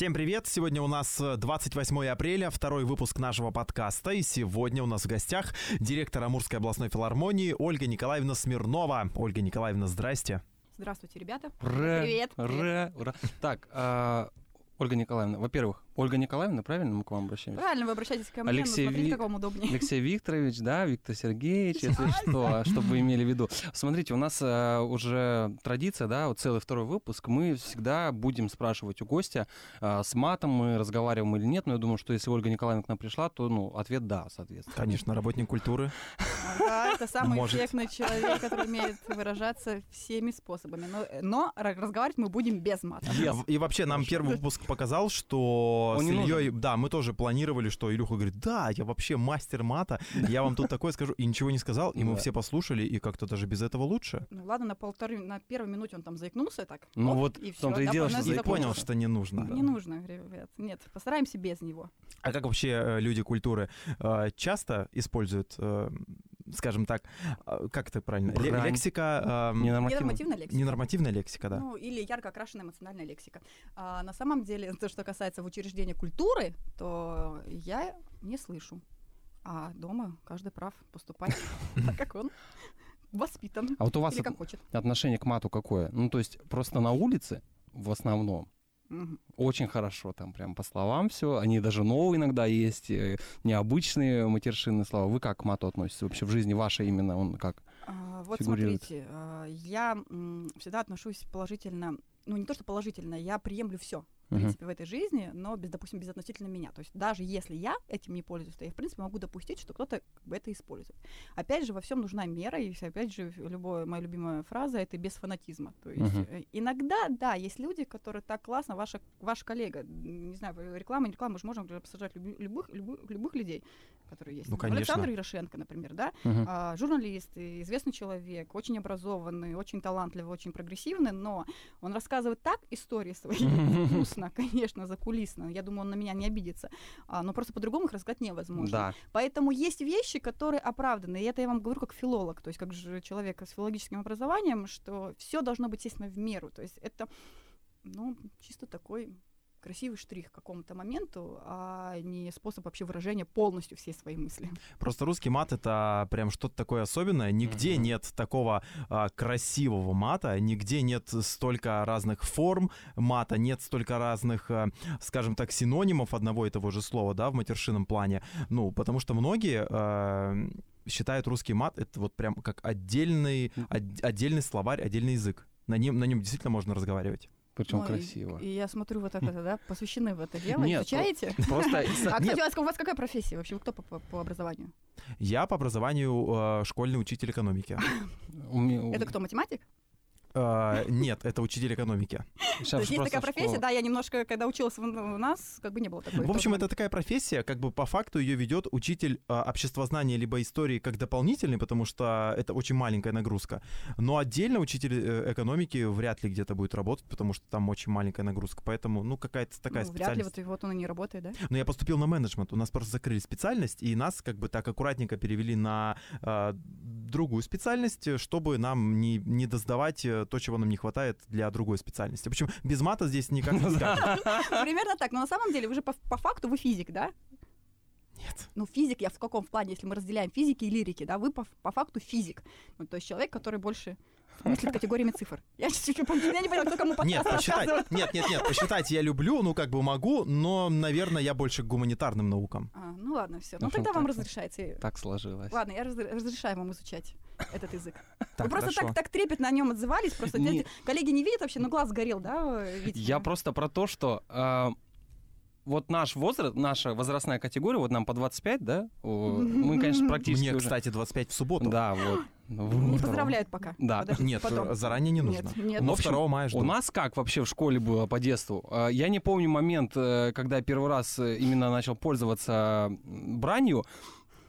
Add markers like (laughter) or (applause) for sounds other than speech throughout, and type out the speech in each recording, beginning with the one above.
Всем привет! Сегодня у нас 28 апреля, второй выпуск нашего подкаста. И сегодня у нас в гостях директор Амурской областной филармонии Ольга Николаевна Смирнова. Ольга Николаевна, здрасте. Здравствуйте, ребята. Ура, Привет. Ура, ура. Так, а, Ольга Николаевна, во-первых, Ольга Николаевна, правильно мы к вам обращаемся? Правильно, вы обращаетесь ко мне, Алексей но смотрите, Ви- как вам удобнее. Алексей Викторович, да, Виктор Сергеевич, если что, чтобы вы имели в виду. Смотрите, у нас э, уже традиция, да, вот целый второй выпуск, мы всегда будем спрашивать у гостя, э, с матом мы разговариваем или нет, но я думаю, что если Ольга Николаевна к нам пришла, то, ну, ответ да, соответственно. Конечно, работник культуры. Да, это самый Может. эффектный человек, который умеет выражаться всеми способами. Но, но ра- разговаривать мы будем без мата. Yes. И вообще нам первый выпуск показал, что Он с не нужен. Ильей, да, мы тоже планировали, что Илюха говорит, да, я вообще мастер мата, (laughs) я вам тут такое скажу, и ничего не сказал, и мы все послушали, и как-то даже без этого лучше. Ну ладно, на полторы, на первой минуте он там заикнулся так. Ну вот и в том-то и дело, что заикнулся. понял, что не нужно. Не нужно, ребят. Нет, постараемся без него. А как вообще э, люди культуры э, часто используют, э, скажем так, э, как это правильно, Брань. лексика, э, Ненормативно. Ненормативная лексика. ненормативная лексика, да? Ну, или ярко окрашенная эмоциональная лексика. А на самом деле, (laughs) то, что касается в учреждения культуры, то я не слышу. А дома каждый прав поступать (laughs) так, как он воспитан. А вот у вас отношение к мату какое? Ну, то есть просто на улице в основном Очень хорошо, там прям по словам все. Они даже новые иногда есть, э, необычные матершинные слова. Вы как к мату относитесь вообще в жизни вашей именно? Он как? А, вот фигурирует. смотрите, а, я всегда отношусь положительно, ну не то что положительно, я приемлю все. В принципе, в этой жизни, но, без, допустим, безотносительно меня. То есть даже если я этим не пользуюсь, то я, в принципе, могу допустить, что кто-то это использует. Опять же, во всем нужна мера, и, опять же, любая моя любимая фраза — это без фанатизма. То есть э, иногда, да, есть люди, которые так классно, ваша, ваш коллега, не знаю, реклама, не реклама, мы же можем обсуждать люби- любых, любых, любых людей, которые есть. Ну, конечно. Александр Ярошенко, например, да, Мгм. а, журналист, известный человек, очень образованный, очень талантливый, очень прогрессивный, но он рассказывает так истории свои (laughs) вкусно, (laughs) конечно, закулисно. Я думаю, он на меня не обидится. А, но просто по-другому их рассказать невозможно. Да. Поэтому есть вещи, которые оправданы. И это я вам говорю как филолог, то есть как же человек с филологическим образованием, что все должно быть, естественно, в меру. То есть это, ну, чисто такой красивый штрих к какому-то моменту, а не способ вообще выражения полностью всей своей мысли. Просто русский мат это прям что-то такое особенное. Нигде Мгм. нет такого а, красивого мата, нигде нет столько разных форм мата, нет столько разных, а, скажем так, синонимов одного и того же слова, да, в матершинном плане. Ну, потому что многие а, считают русский мат это вот прям как отдельный, от- отдельный словарь, отдельный язык. На нем, на нем действительно можно разговаривать. Причем Ну, красиво. И, я смотрю, вот так (laughs) это, да, посвящены в это дело, Нет, изучаете? (laughs) Просто А, Нет. кстати, у вас, у вас какая профессия вообще? Вы кто по, по- образованию? Я по образованию а, школьный учитель экономики. Это кто, математик? А, Нет, это учитель экономики. Сейчас То есть такая профессия, да, я немножко, когда училась у нас, как бы не было такой. В общем, это такая профессия, как бы по факту ее ведет учитель а, обществознания либо истории как дополнительный, потому что это очень маленькая нагрузка. Но отдельно учитель э, экономики вряд ли где-то будет работать, потому что там очень маленькая нагрузка. Поэтому, ну, какая-то такая Ну, вряд ли специальность. вот, и вот он и не работает, да? Но я поступил на менеджмент, у нас просто закрыли специальность, и нас как бы так аккуратненько перевели на а, другую специальность, чтобы нам не, не доздавать э, то, чего нам не хватает для другой специальности. Общем, без мата здесь никак не скажешь. (laughs) Примерно так. Но на самом деле, вы же по, по факту вы физик, да? Нет. Ну, физик, я в каком плане, если мы разделяем физики и лирики, да, вы по, по факту физик. Ну, то есть человек, который больше мыслит категориями цифр. Я чуть-чуть я не поняла, кто кому Нет, посчитать. Нет, нет, нет, посчитать я люблю, ну как бы могу, но, наверное, я больше к гуманитарным наукам. А, ну ладно, все. Ну тогда вам разрешается. Так сложилось. Ладно, я раз- разрешаю вам изучать этот язык. (laughs) Так, Вы просто так, так трепетно о нем отзывались, просто Не- коллеги не видят вообще, но глаз горел, да, видите? Я просто про то, что э, вот наш возраст, наша возрастная категория, вот нам по 25, да? Мы, конечно, (laughs) практически Мне, уже- кстати, 25 в субботу. Да, вот. (gasps) Не поздравляют пока. Да. Подождите, Нет, потом. заранее не нужно. Нет, нет. Но общем, 2 мая жду. У нас как вообще в школе было по детству? А, Я не помню момент, э, когда я первый раз э, именно начал пользоваться бранью,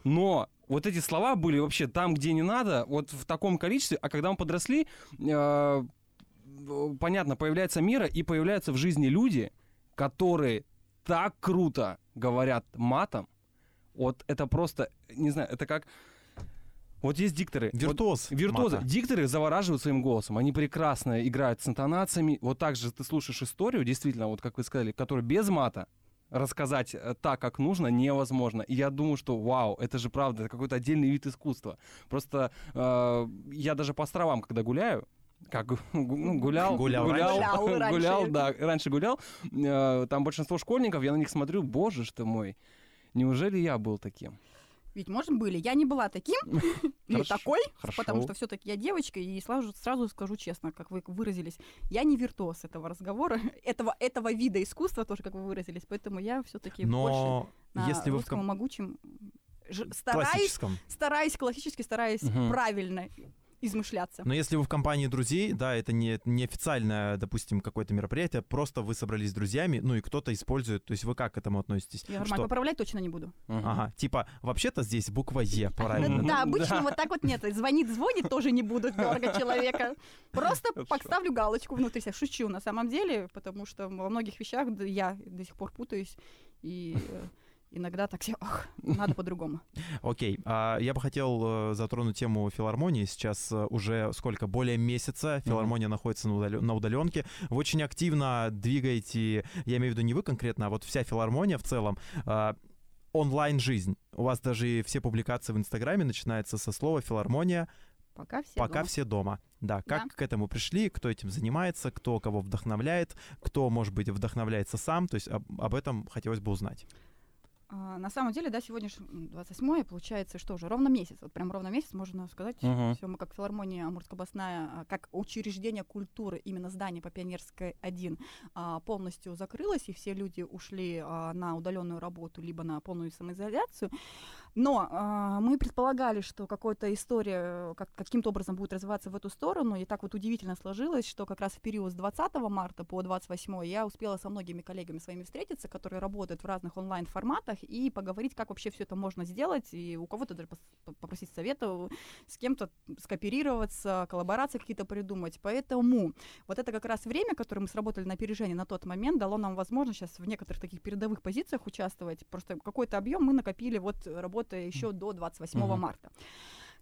но вот эти слова были вообще там, где не надо, вот в таком количестве, а когда мы подросли, э, понятно, появляется мера и появляются в жизни люди, которые так круто говорят матом, вот это просто, не знаю, это как Вот есть дикторы. Вот Виртуоз. Виртуозы. мата. Дикторы завораживают своим голосом. Они прекрасно играют с интонациями. Вот так же ты слушаешь историю, действительно, вот как вы сказали, которая без мата, рассказать э, так, как нужно, невозможно. И я думаю, что вау, это же правда, это какой-то отдельный вид искусства. Просто э, я даже по островам, когда гуляю, как гу- ну, гулял, Гулял (laughs) гулял, раньше. Гулял да, раньше гулял. э, там большинство школьников, я на них смотрю, боже ж ты мой, неужели я был таким? Ведь, может, были. Я не была таким или (laughs) Хорошо, такой, потому что все-таки я девочка, и сразу, сразу скажу честно, как вы выразились, я не виртуоз этого разговора, (laughs) этого, этого вида искусства тоже, как вы выразились, поэтому я все-таки больше на если вы в ком- могучем стараюсь, стараюсь классически, стараюсь Мгм. правильно измышляться. Но если вы в компании друзей, да, это не, не официальное, допустим, какое-то мероприятие, просто вы собрались с друзьями, ну и кто-то использует, то есть вы как к этому относитесь? Я нормально Что? поправлять точно не буду. Мгм. Ага, типа, вообще-то здесь буква Е, (laughs) правильно. Да, обычно вот так вот нет. Звонит, звонит, тоже не буду (laughs) дергать человека. Просто Хорошо. подставлю галочку внутри себя. Шучу на самом деле, потому что во многих вещах я до сих пор путаюсь. И э, иногда так все, ох, надо по-другому. (laughs) Окей, а я бы хотел э, затронуть тему филармонии. Сейчас э, уже сколько, более месяца филармония находится на, удалё- на удаленке. Вы очень активно двигаете, я имею в виду не вы конкретно, а вот вся филармония в целом, а, онлайн-жизнь. У вас даже все публикации в Инстаграме начинаются со слова «филармония», Пока все пока дома. все дома. Да, как Да. к этому пришли, кто этим занимается, кто кого вдохновляет, кто, может быть, вдохновляется сам. То есть об, об этом хотелось бы узнать. А, на самом деле, да, сегодня ж, м, 28 получается, что уже, ровно месяц. Вот прям ровно месяц, можно сказать. Мгм. Все, мы как филармония Амурская областная, а, как учреждение культуры, именно здание по Пионерской 1, а, полностью закрылось, и все люди ушли а, на удаленную работу, либо на полную самоизоляцию. Но а, мы предполагали, что какая-то история э, как, каким-то образом будет развиваться в эту сторону, и так вот удивительно сложилось, что как раз в период с 20 марта по 28 я успела со многими коллегами своими встретиться, которые работают в разных онлайн-форматах, и поговорить, как вообще все это можно сделать, и у кого-то даже попросить совета, с кем-то скооперироваться, коллаборации какие-то придумать. Поэтому вот это как раз время, которое мы сработали на опережение на тот момент, дало нам возможность сейчас в некоторых таких передовых позициях участвовать. Просто какой-то объем мы накопили, вот работая еще до 28 Мгм. марта.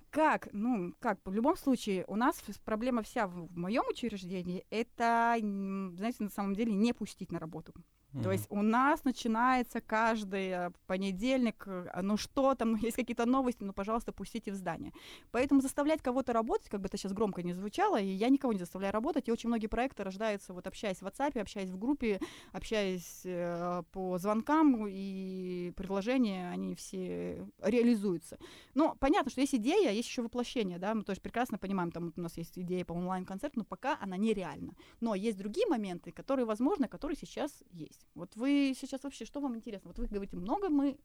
Как? Ну, как? В любом случае, у нас проблема вся в, в моем учреждении, это, знаете, на самом деле не пустить на работу. То Мгм. есть у нас начинается каждый э, понедельник, э, а, ну что там, есть какие-то новости, ну, пожалуйста, пустите в здание. Поэтому заставлять кого-то работать, как бы это сейчас громко не звучало, и я никого не заставляю работать, и очень многие проекты рождаются, вот общаясь в WhatsApp, общаясь в группе, общаясь э, по звонкам, и предложения, они все реализуются. Ну, понятно, что есть идея, а есть еще воплощение, да, мы тоже прекрасно понимаем, там вот у нас есть идея по онлайн-концерту, но пока она нереальна. Но есть другие моменты, которые возможны, которые сейчас есть. Вот вы сейчас вообще, что вам интересно? Вот вы говорите, много мы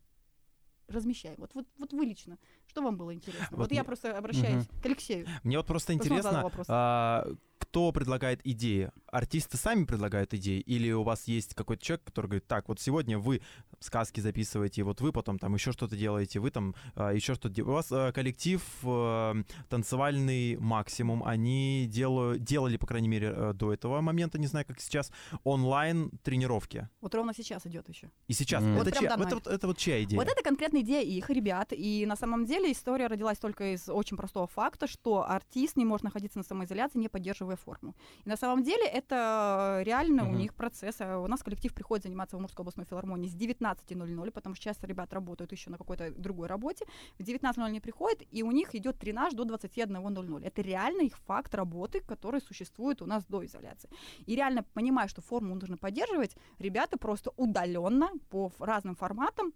размещаем. Вот, вот, вот вы лично, что вам было интересно? Вот, Вот я мне- просто обращаюсь к Алексею. Мне вот просто интересно, а, кто предлагает идеи? Артисты сами предлагают идеи? Или у вас есть какой-то человек, который говорит, так, вот сегодня вы сказки записываете, вот вы потом там еще что-то делаете, вы там а, еще что-то делаете. У вас а, коллектив а, танцевальный максимум, они делаю, делали, по крайней мере, э, до этого момента, не знаю, как сейчас, онлайн тренировки. Вот ровно сейчас идет еще. И сейчас. Это, Вот прям чья, это, вот- это вот чья идея? Вот это конкретная идея их, ребят. И на самом деле история родилась только из очень простого факта, что артист не может находиться на самоизоляции, не поддерживая форму. И на самом деле это реально у Мгм. них процесс. А У нас коллектив приходит заниматься в Амурской областной филармонии с 19.00, потому что часто ребят работают еще на какой-то другой работе. В 19.00 они приходят, и у них идет тренаж до 21.00. Это реально их факт работы, который существует у нас до изоляции. И реально понимая, что форму нужно поддерживать, ребята просто удаленно по разным форматам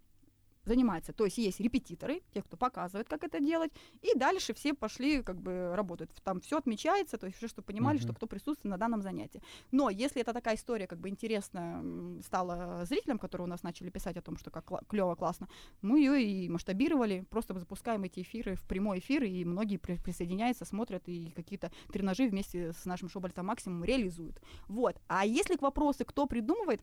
занимаются. То есть есть репетиторы, те, кто показывает, как это делать, и дальше все пошли, как бы работают. Там все отмечается, то есть все, что понимали, Мгм. что кто присутствует на данном занятии. Но если это такая история, как бы интересна м, стала зрителям, которые у нас начали писать о том, что как клево, классно, мы ее и масштабировали, просто запускаем эти эфиры в прямой эфир, и многие при- присоединяются, смотрят и какие-то тренажи вместе с нашим шоу «Бальта Максимум» реализуют. Вот. А если к вопросу, кто придумывает,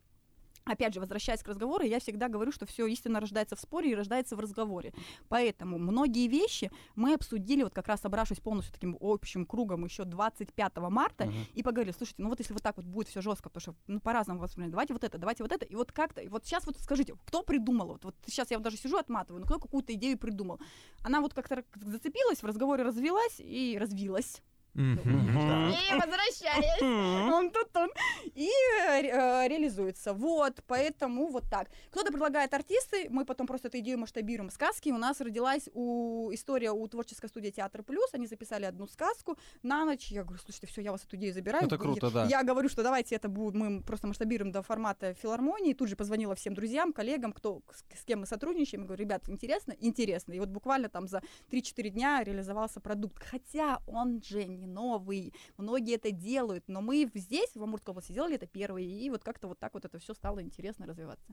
Опять же, возвращаясь к разговору, я всегда говорю, что все истинно рождается в споре и рождается в разговоре. Поэтому многие вещи мы обсудили, вот как раз собравшись полностью таким общим кругом еще 25 марта, Мгм. и поговорили, слушайте, ну вот если вот так вот будет все жестко, потому что ну, по-разному воспринимать, давайте вот это, давайте вот это, и вот как-то, и вот сейчас вот скажите, кто придумал, вот, вот сейчас я вот даже сижу, отматываю, ну кто какую-то идею придумал. Она вот как-то зацепилась, в разговоре развилась и развилась. Мгм. И возвращаясь. Он тут он. И э, э, реализуется. Вот, поэтому вот так. Кто-то предлагает артисты, мы потом просто эту идею масштабируем. Сказки у нас родилась у история у творческой студии Театр Плюс. Они записали одну сказку на ночь. Я говорю, слушайте, все, я вас эту идею забираю. Это круто, Я- да. Я говорю, что давайте это будет, мы просто масштабируем до формата филармонии. Тут же позвонила всем друзьям, коллегам, кто, с, с кем мы сотрудничаем. Я говорю, ребят, интересно? Интересно. И вот буквально там за 3-4 дня реализовался продукт. Хотя он же не новый. Многие это делают, но мы здесь, в Амурской области, сделали это первые, и вот как-то вот так вот это все стало интересно развиваться.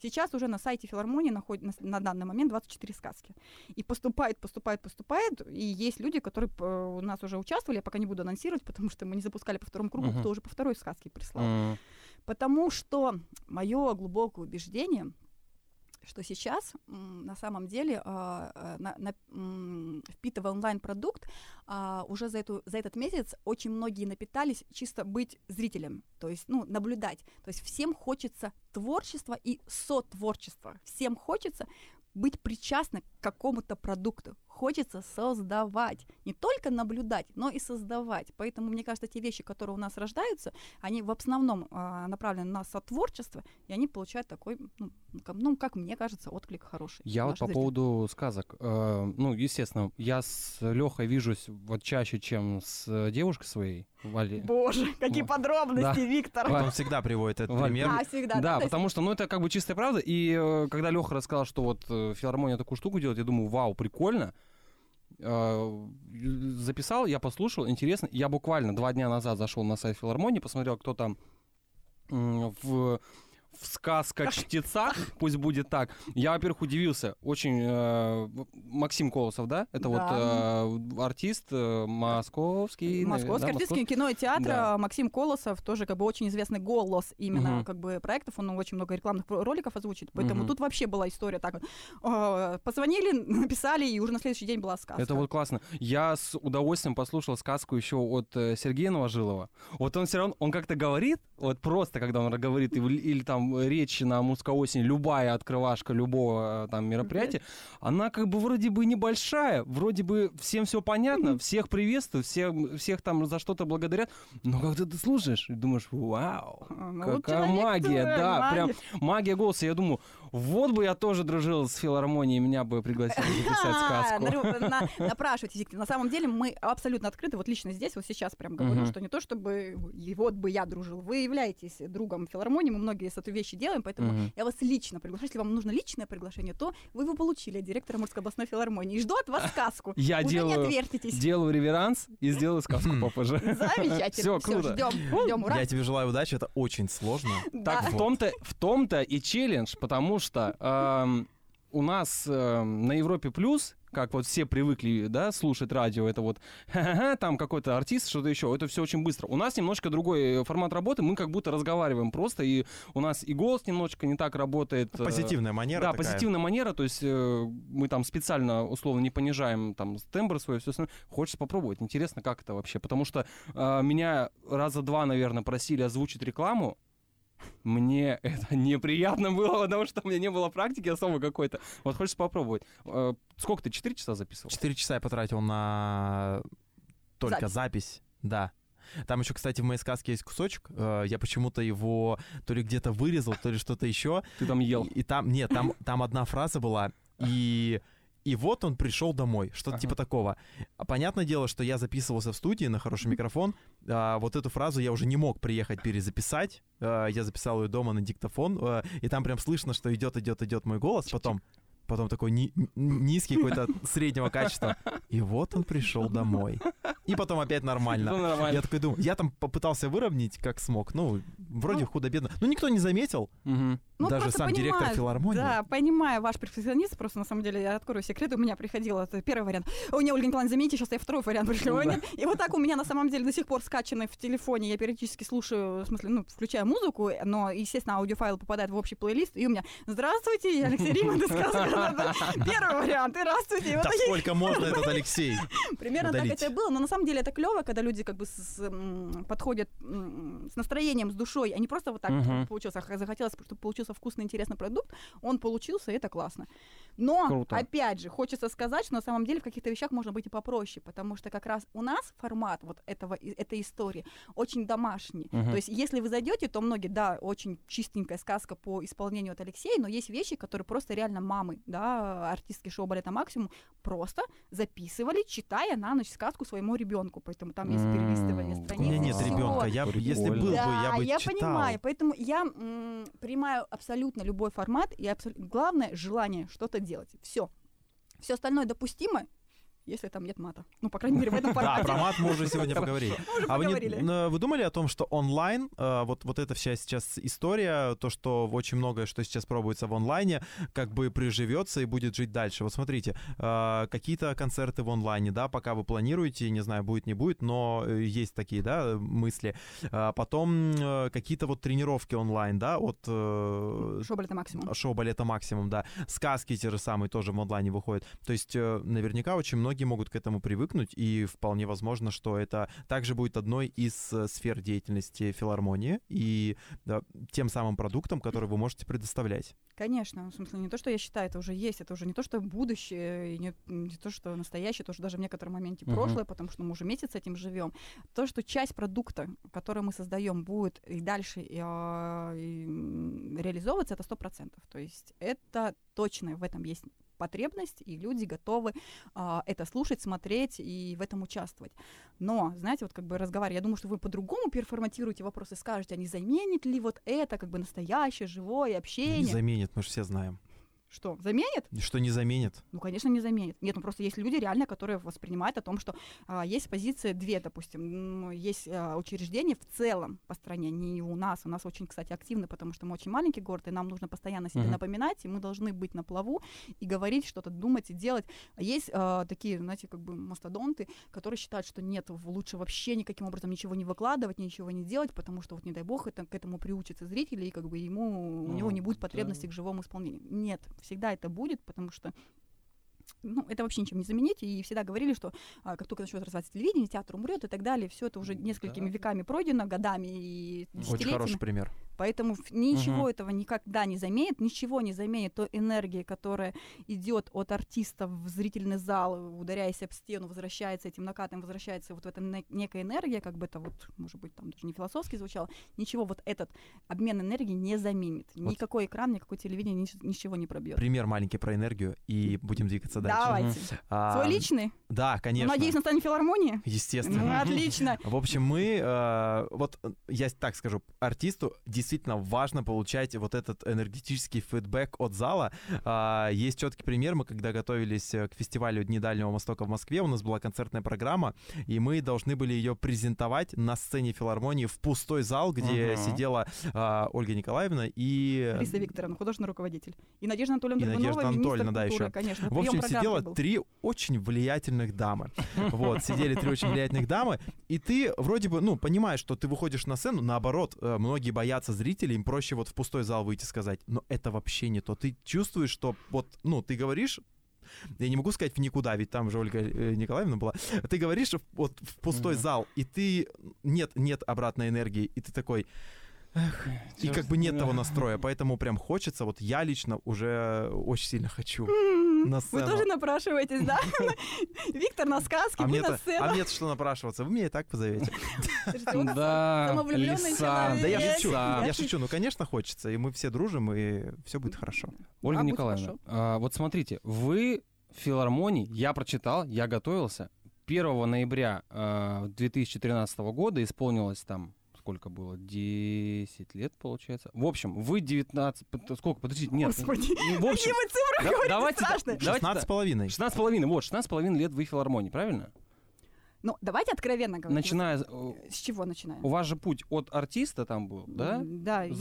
Сейчас уже на сайте филармонии находит, на, на данный момент 24 сказки. И поступает, поступает, поступает, и есть люди, которые у нас уже участвовали, я пока не буду анонсировать, (laughs) потому что мы не запускали по второму кругу, Мгм. кто уже по второй сказке прислал. М. Потому что мое глубокое убеждение, что сейчас на самом деле а, а, на- на- впитывая онлайн-продукт, а, уже за, эту, за этот месяц очень многие напитались чисто быть зрителем, то есть ну, наблюдать. То есть всем хочется творчества и сотворчества. Всем хочется быть причастны к какому-то продукту. Хочется создавать. Не только наблюдать, но и создавать. Поэтому, мне кажется, те вещи, которые у нас рождаются, они в основном а, направлены на сотворчество, и они получают такой, ну, как, ну, как мне кажется, отклик хороший. Я вот по зрители. поводу сказок. э, ну, естественно, я с Лехой вижусь вот чаще, чем с э, девушкой своей, Валей. Боже, какие Вот. подробности, Да. Виктор. Он всегда приводит этот Валь, пример. А, всегда, Да, есть потому что, ну, это как бы чистая правда. И э, когда Леха рассказал, что вот э, филармония такую штуку делает, я думаю, вау, прикольно. Э, Записал, я послушал, интересно. Я буквально два дня назад зашел на сайт филармонии, посмотрел, кто там м, в в сказка-чтецах, пусть будет так. Я, во-первых, удивился. Очень э, Максим Колосов, да? Это вот э, артист э, московский. Московский да, артистский кино и театра Да. Максим Колосов, тоже как бы очень известный голос именно Мгм. как бы проектов, он очень много рекламных роликов озвучит, поэтому Мгм. тут вообще была история так э, Позвонили, написали, и уже на следующий день была сказка. Это вот классно. Я с удовольствием послушал сказку еще от э, Сергея Новожилова. Вот он все равно, он как-то говорит, вот просто, когда он говорит, или, или там речь на мужской осень, любая открывашка любого э, там мероприятия, она как бы вроде бы небольшая, вроде бы всем все понятно, всех приветствуют, всех, всех там за что-то благодарят, но когда ты слушаешь, и думаешь, вау, А, ну, какая магия, да, магия. прям магия голоса. Я думаю, вот бы я тоже дружил с филармонией, меня бы пригласили записать (laughs) сказку. Нару- на- (laughs) Напрашивайтесь. На самом деле мы абсолютно открыты. Вот лично здесь, вот сейчас прям говорю, что не то, чтобы и вот бы я дружил. Вы являетесь другом филармонии, мы многие с этой вещи делаем, поэтому я вас лично приглашаю. Если вам нужно личное приглашение, то вы его получили от директора Мурской областной филармонии. И жду от вас (laughs) сказку. Я делаю, делаю реверанс и сделаю сказку попозже. Замечательно. Всё, круто. ждем, ждем, ура. Я тебе желаю удачи, это очень сложно. Так, в том-то и челлендж, потому что эм, у нас эм, на Европе плюс, как вот все привыкли, да, слушать радио, это вот ха-ха-ха, там какой-то артист, что-то еще, это все очень быстро. У нас немножко другой э, формат работы, мы как будто разговариваем просто, и у нас и голос немножечко не так работает. э, Позитивная манера Да, такая. позитивная манера, то есть э, мы там специально, условно, не понижаем там тембр свой, все остальное. Хочется попробовать, интересно, как это вообще, потому что э, меня раза два, наверное, просили озвучить рекламу, мне это (laughs) неприятно было, потому что у меня не было практики особо какой-то. Вот хочется попробовать. Э, сколько ты, 4 часа записывал? Четыре часа я потратил на только Запись. запись. Да. Там еще, кстати, в моей сказке есть кусочек. э, Я почему-то его то ли где-то вырезал, то ли что-то еще. Ты там ел. И, и там, нет, там, там одна фраза была, и, и вот он пришел домой, что-то Ага. типа такого. А Понятное дело, что я записывался в студии на хороший микрофон, а, вот эту фразу я уже не мог приехать перезаписать, А, я записал ее дома на диктофон, а, и там прям слышно, что идет, идет, идет мой голос, потом потом такой ни- низкий какой-то среднего качества. И вот он пришел домой. и потом опять нормально. Ну, нормально. Я такой думаю, я там попытался выровнять как смог, ну, вроде Ну. худо-бедно. Ну, никто не заметил, Мгм. Ну, даже сам директор понимаю, филармонии. Да, понимаю ваш перфекционизм, просто на самом деле, я открою секрет, у меня приходило это первый вариант. О, не, Ольга Николаевна, заметьте, сейчас я второй вариант пришлю. Ну да. И вот так у меня на самом деле до сих пор скачаны в телефоне, я периодически слушаю, в смысле, ну, включаю музыку, но, естественно, аудиофайл попадает в общий плейлист, и у меня «Здравствуйте, я Алексей Риман из сказки». (laughs) Первый вариант, и «Здравствуйте». Да сколько (laughs) можно этот Алексей? (laughs) Примерно так это и было, но на самом деле это клево, когда люди как бы подходят с настроением, с душой, а не просто вот так получился, а захотелось, чтобы получился вкусный, интересный продукт, он получился, и это классно. Но, опять же, хочется сказать, что на самом деле в каких-то вещах можно быть и попроще, потому что как раз у нас формат вот этого, этой истории очень домашний. То есть если вы зайдете, то многие, да, очень чистенькая сказка по исполнению от Алексея, но есть вещи, которые просто реально мамы, да, артистки шоу балета максимум просто записывали, читая на ночь сказку своему ребенку. Поэтому там есть перелистывание страниц. У меня нет ребенка. Я, если был бы, я бы я читал. понимаю, поэтому я принимаю абсолютно любой формат и абсол- главное желание что-то делать. Все. Все остальное допустимо, если там нет мата. Ну, по крайней мере, в этом Да, формате. про мат мы уже сегодня (laughs) поговорили. А вы, не- вы думали о том, что онлайн, э, вот, вот эта вся сейчас история, то, что очень многое, что сейчас пробуется в онлайне, как бы приживется и будет жить дальше. Вот смотрите, э, какие-то концерты в онлайне, да, пока вы планируете, не знаю, будет, не будет, но э, есть такие, да, мысли. А Потом какие-то вот тренировки онлайн, да, от э, Шоу балета максимум. шоу балета максимум, да. Сказки те же самые тоже в онлайне выходят. То есть наверняка очень многие могут к этому привыкнуть, и вполне возможно, что это также будет одной из э, сфер деятельности филармонии и да, тем самым продуктом, который вы можете предоставлять. Конечно, в смысле не то, что я считаю, это уже есть, это уже не то, что будущее, и не, не то, что настоящее, это уже даже в некотором моменте Мгм. прошлое, потому что мы уже месяц с этим живем. То, что часть продукта, который мы создаем, будет и дальше и, а, и, реализовываться, это сто процентов. То есть это точно в этом есть потребность, и люди готовы а, это слушать, смотреть и в этом участвовать. Но, знаете, вот как бы разговаривая, я думаю, что вы по-другому переформатируете вопросы, скажете, а не заменит ли вот это как бы настоящее, живое Не общение? заменит, мы же все знаем. Что, заменит? Что не заменит? Ну, конечно, не заменит. Нет, ну просто есть люди реально, которые воспринимают о том, что а, есть позиции две, допустим. М, Есть а, учреждения в целом по стране, не у нас. У нас очень, кстати, активны, потому что мы очень маленький город, и нам нужно постоянно себе Мгм. напоминать, и мы должны быть на плаву и говорить что-то, думать и делать. А есть а, такие, знаете, как бы мастодонты, которые считают, что нет, лучше вообще никаким образом ничего не выкладывать, ничего не делать, потому что вот, не дай бог, это, к этому приучатся зрители, и как бы ему, у него не Ну, будет да. потребности к живому исполнению. Нет, всегда это будет, потому что ну, это вообще ничем не заменить. И всегда говорили, что а, как только начнет развиваться телевидение, театр умрет и так далее. Все это уже несколькими Да. веками пройдено, годами и Очень десятилетиями. хороший пример. Поэтому ничего Мгм. этого никогда не заменит, ничего не заменит той энергии, которая идет от артиста в зрительный зал, ударяясь об стену, возвращается этим накатом, возвращается вот в эта не- некая энергия, как бы это вот, может быть, там даже не философски звучало, ничего вот этот обмен энергии не заменит. Вот. Никакой экран, никакой телевидение нич- ничего не пробьет. Пример маленький про энергию, и будем двигаться дальше. Давайте. А, Свой личный? Да, Ну, конечно. Надеюсь, на стане филармонии? Естественно. Ну, отлично. (laughs) В общем, мы, э, вот я так скажу, артисту действительно важно получать вот этот энергетический фидбэк от зала. А, есть четкий пример, мы когда готовились э, к фестивалю Дни Дальнего Востока в Москве, у нас была концертная программа, и мы должны были ее презентовать на сцене филармонии в пустой зал, где Мгм. сидела а, Ольга Николаевна и... Лариса Викторовна, художественный руководитель. И Надежда Анатольевна И Надежда Анатольевна, да, еще. конечно. В общем, был. три очень влиятельных дамы. (laughs) Вот, сидели три очень влиятельных дамы, и ты вроде бы, ну, понимаешь, что ты выходишь на сцену, наоборот, э, многие боятся зрителей, им проще вот в пустой зал выйти сказать, но это вообще не то. Ты чувствуешь, что вот, ну, ты говоришь, я не могу сказать в никуда, ведь там же Ольга э, Николаевна была. Ты говоришь вот в пустой Мгм. зал, и ты нет нет обратной энергии, и ты такой, эх, и как бы нет того настроя, поэтому прям хочется. Вот я лично уже очень сильно хочу М, на Вы сцену. тоже напрашиваетесь, да? (laughs) Виктор на сказке, А вы мне-то на сцену. а мне что напрашиваться? Вы меня и так позовете. Да, Лиса. Да я шучу, я шучу. Ну, конечно, хочется, и мы все дружим, и все будет хорошо. Ольга Николаевна, а, вот смотрите, вы в филармонии, я прочитал, я готовился. 1 ноября а, 2013 года исполнилось там сколько было? 10 лет, получается. В общем, вы 19... под- Сколько? Подождите, нет. Господи, ну, В общем, Какие вы цифры да- говорите давайте, страшные. давайте 16 с половиной. 16 с половиной, вот, 16 с половиной лет вы в филармонии, правильно? Ну, давайте откровенно говорить. Начиная... с- э, С чего начинаем? У вас же путь от артиста там был, да? Да. и-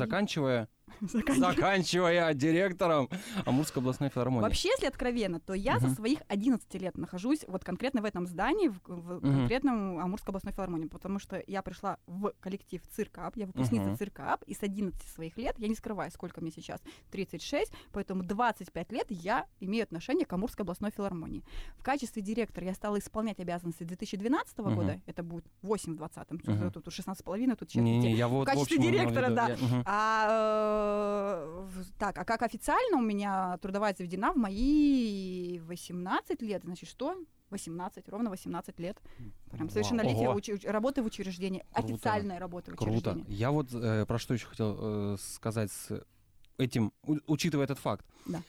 (laughs) Заканчивая, директором Амурской областной филармонии. Вообще, если откровенно, то я со Мгм. своих 11 лет нахожусь вот конкретно в этом здании, в, конкретном Амурской областной филармонии, потому что я пришла в коллектив цирка АП, я выпускница Мгм. цирка АП, и с 11 своих лет, я не скрываю, сколько мне сейчас, 36, поэтому 25 лет я имею отношение к Амурской областной филармонии. В качестве директора я стала исполнять обязанности 2012 Мгм. года, это будет 8 в 20-м, Мгм. тут 16,5, тут сейчас Не-не, я вот В качестве общем директора, да. я-. А, э, так, а как официально у меня трудовая заведена в мои 18 лет, значит, что? 18, ровно 18 лет. Прям совершеннолетие Ого. уч- работы в учреждении, Круто. официальная работа в Круто. учреждении. Я вот э, про что еще хотел э, сказать с этим, у- учитывая этот факт. Да.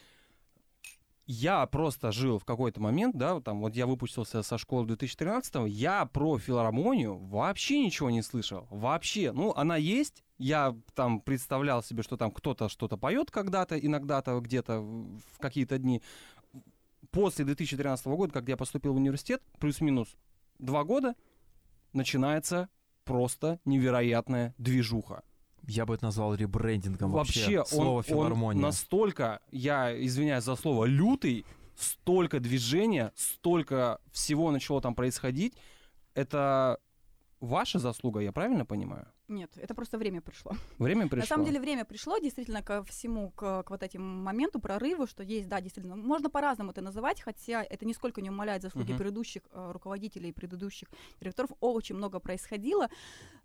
Я просто жил в какой-то момент, да, там вот я выпустился со школы 2013 я про филармонию вообще ничего не слышал. Вообще. Ну, она есть. Я там представлял себе, что там кто-то что-то поет когда-то, иногда-то, где-то в какие-то дни. После 2013 года, когда я поступил в университет, плюс-минус два года, начинается просто невероятная движуха. Я бы это назвал ребрендингом вообще. Вообще, Слово он, он филармония. настолько, я извиняюсь за слово, лютый, столько движения, столько всего начало там происходить. Это ваша заслуга, я правильно понимаю? Нет, это просто время пришло. Время пришло. На самом деле время пришло действительно ко всему, к, к вот этим моменту прорыву, что есть, да, действительно, можно по-разному это называть, хотя это нисколько не умаляет заслуги Мгм. предыдущих э, руководителей, предыдущих директоров. Очень много происходило,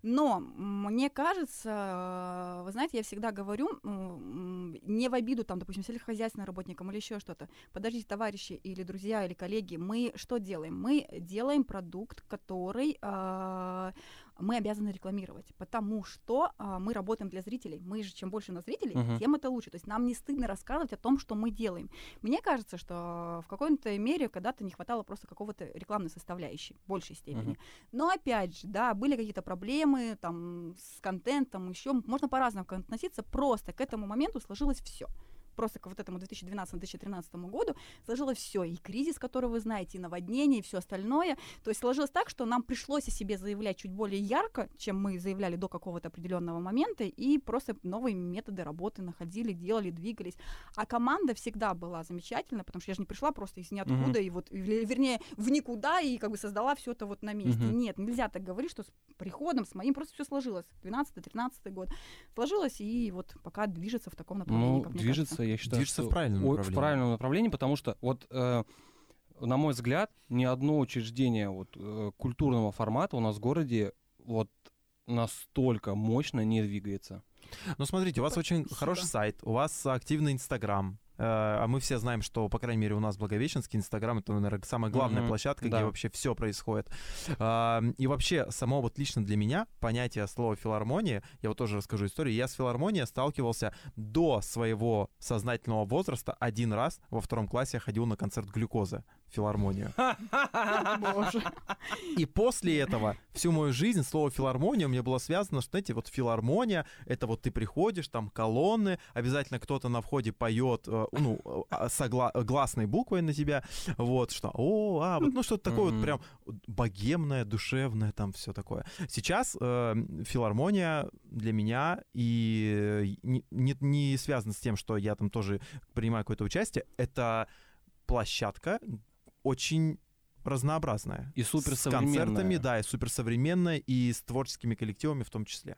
но мне кажется, э, вы знаете, я всегда говорю, м, не в обиду, там, допустим, сельскохозяйственным работникам или еще что-то. Подождите, товарищи или друзья, или коллеги, мы что делаем? Мы делаем продукт, который э, мы обязаны рекламировать, потому что а, мы работаем для зрителей. Мы же, чем больше у нас зрителей, Мгм. тем это лучше. То есть нам не стыдно рассказывать о том, что мы делаем. Мне кажется, что в какой-то мере когда-то не хватало просто какого-то рекламной составляющей в большей степени. Мгм. Но опять же, да, были какие-то проблемы там с контентом, еще можно по-разному относиться. Просто к этому моменту сложилось все. Просто к вот этому 2012-2013 году сложилось все, и кризис, который вы знаете, и наводнение, и все остальное. То есть сложилось так, что нам пришлось о себе заявлять чуть более ярко, чем мы заявляли до какого-то определенного момента, и просто новые методы работы находили, делали, двигались. А команда всегда была замечательна, потому что я же не пришла просто из ниоткуда, Мгм. и вот, вернее, в никуда, и как бы создала все это вот на месте. Мгм. Нет, нельзя так говорить, что с приходом, с моим просто все сложилось. 12-13 год. Сложилось, и вот пока движется в таком направлении, Ну, как мне движется, кажется. Я считаю, Движется что в правильном направлении. В правильном направлении, потому что вот, э, на мой взгляд, ни одно учреждение вот, э, культурного формата у нас в городе вот настолько мощно не двигается. Ну, смотрите, у вас очень Спасибо. хороший сайт, у вас активный Инстаграм. Э, А мы все знаем, что, по крайней мере, у нас Благовещенский Инстаграм это, наверное, самая главная Мгм, площадка, где да. вообще все происходит. И вообще, само вот лично для меня понятие слова филармония, я вот тоже расскажу историю, я с филармонией сталкивался до своего сознательного возраста один раз во втором классе я ходил на концерт глюкозы филармонию. (laughs) Боже. И после этого всю мою жизнь слово филармония у меня было связано, что, знаете, вот филармония, это вот ты приходишь, там колонны, обязательно кто-то на входе поет, э, ну, э, согла- гласной буквой на тебя, вот, что, о, а, вот, ну, что-то такое вот прям богемное, душевное, там все такое. Сейчас э, филармония для меня и э, не, не, не связано с тем, что я там тоже принимаю какое-то участие, это площадка очень разнообразная. И С суперсовременная. концертами, да, и суперсовременная, и с творческими коллективами в том числе.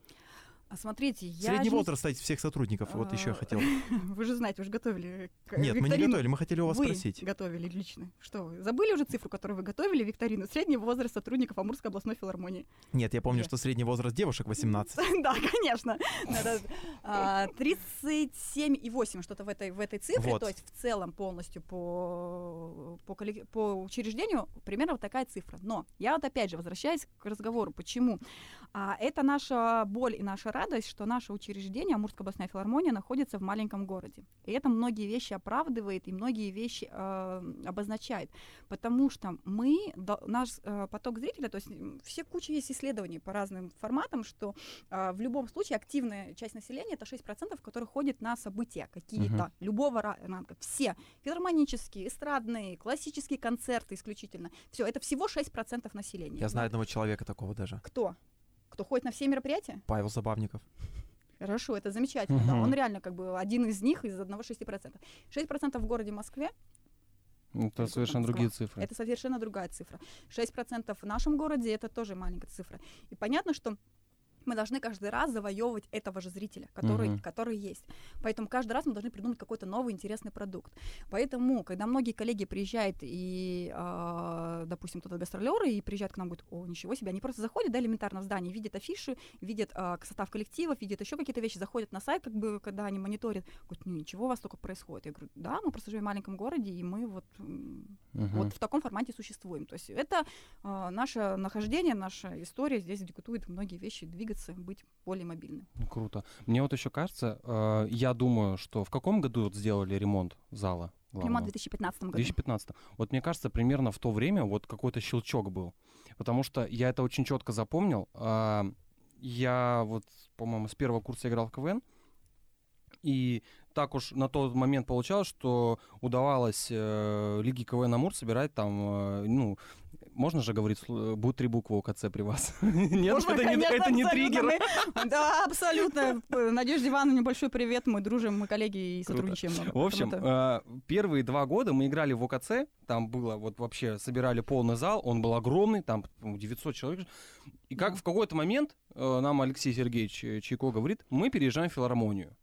А смотрите, я Средний не- возраст, кстати, всех сотрудников. Вот еще я А, хотел. (laughs) Вы же знаете, вы же готовили. Нет, мы не викторину. готовили, мы хотели у вас вы спросить. готовили лично. Что вы? Забыли уже цифру, которую вы готовили, викторину? Средний возраст сотрудников Амурской областной филармонии. Нет, я помню, Нет. что средний возраст девушек 18. (laughs) Да, конечно. Да-да. А, 37,8 что-то в этой, в этой цифре. То есть в целом полностью по, по, по учреждению примерно вот такая цифра. Но я вот опять же возвращаюсь к разговору. Почему? А, это наша боль и наша радость, что наше учреждение, Амурская областная филармония, находится в маленьком городе. И это многие вещи оправдывает и многие вещи э, обозначает. Потому что мы, до, наш э, поток зрителя, то есть все куча есть исследований по разным форматам, что э, в любом случае активная часть населения это 6%, которые ходят на события какие-то, uh-huh. любого ранга. Все. Филармонические, эстрадные, классические концерты исключительно. Все, это всего 6% населения. Я знаю одного человека такого даже. Кто? Кто ходит на все мероприятия? Павел Забавников. Хорошо, это замечательно. Uh-huh. Да. Он реально как бы один из них из одного 6%. 6% в городе Москве, это совершенно другие цифры. Это совершенно другая цифра. 6% в нашем городе это тоже маленькая цифра. И понятно, что мы должны каждый раз завоевывать этого же зрителя, который, uh-huh. который есть. Поэтому каждый раз мы должны придумать какой-то новый интересный продукт. Поэтому, когда многие коллеги приезжают и, э, допустим, кто-то гастролеры и приезжают к нам, говорят, о, ничего себе, они просто заходят, да, элементарно в здание, видят афиши, видят э, состав коллективов, видят еще какие-то вещи, заходят на сайт, как бы, когда они мониторят, говорят, ну, ничего у вас только происходит. Я говорю, да, мы просто живем в маленьком городе, и мы вот, uh-huh. вот в таком формате существуем. То есть это э, наше нахождение, наша история здесь диктует многие вещи, двигаться двигаться, быть более мобильным. Ну, круто. Мне вот еще кажется, э, я думаю, что в каком году вот сделали ремонт зала? Главного? Ремонт в 2015 году. 2015. Вот мне кажется, примерно в то время вот какой-то щелчок был. Потому что я это очень четко запомнил. Э, я вот, по-моему, с первого курса играл в КВН. И так уж на тот момент получалось, что удавалось э, Лиги КВН Амур собирать там, э, ну, можно же говорить, будет три буквы УКЦ при вас? (laughs) Нет, Можно, это, конечно, не, это не триггер. (laughs) Да, абсолютно. Надежде Ивановне большой привет. Мы дружим, мы коллеги и сотрудничаем. В общем, это... первые два года мы играли в УКЦ. Там было вот вообще, собирали полный зал. Он был огромный, там 900 человек. И как в какой-то момент нам Алексей Сергеевич Чайко говорит, мы переезжаем в филармонию.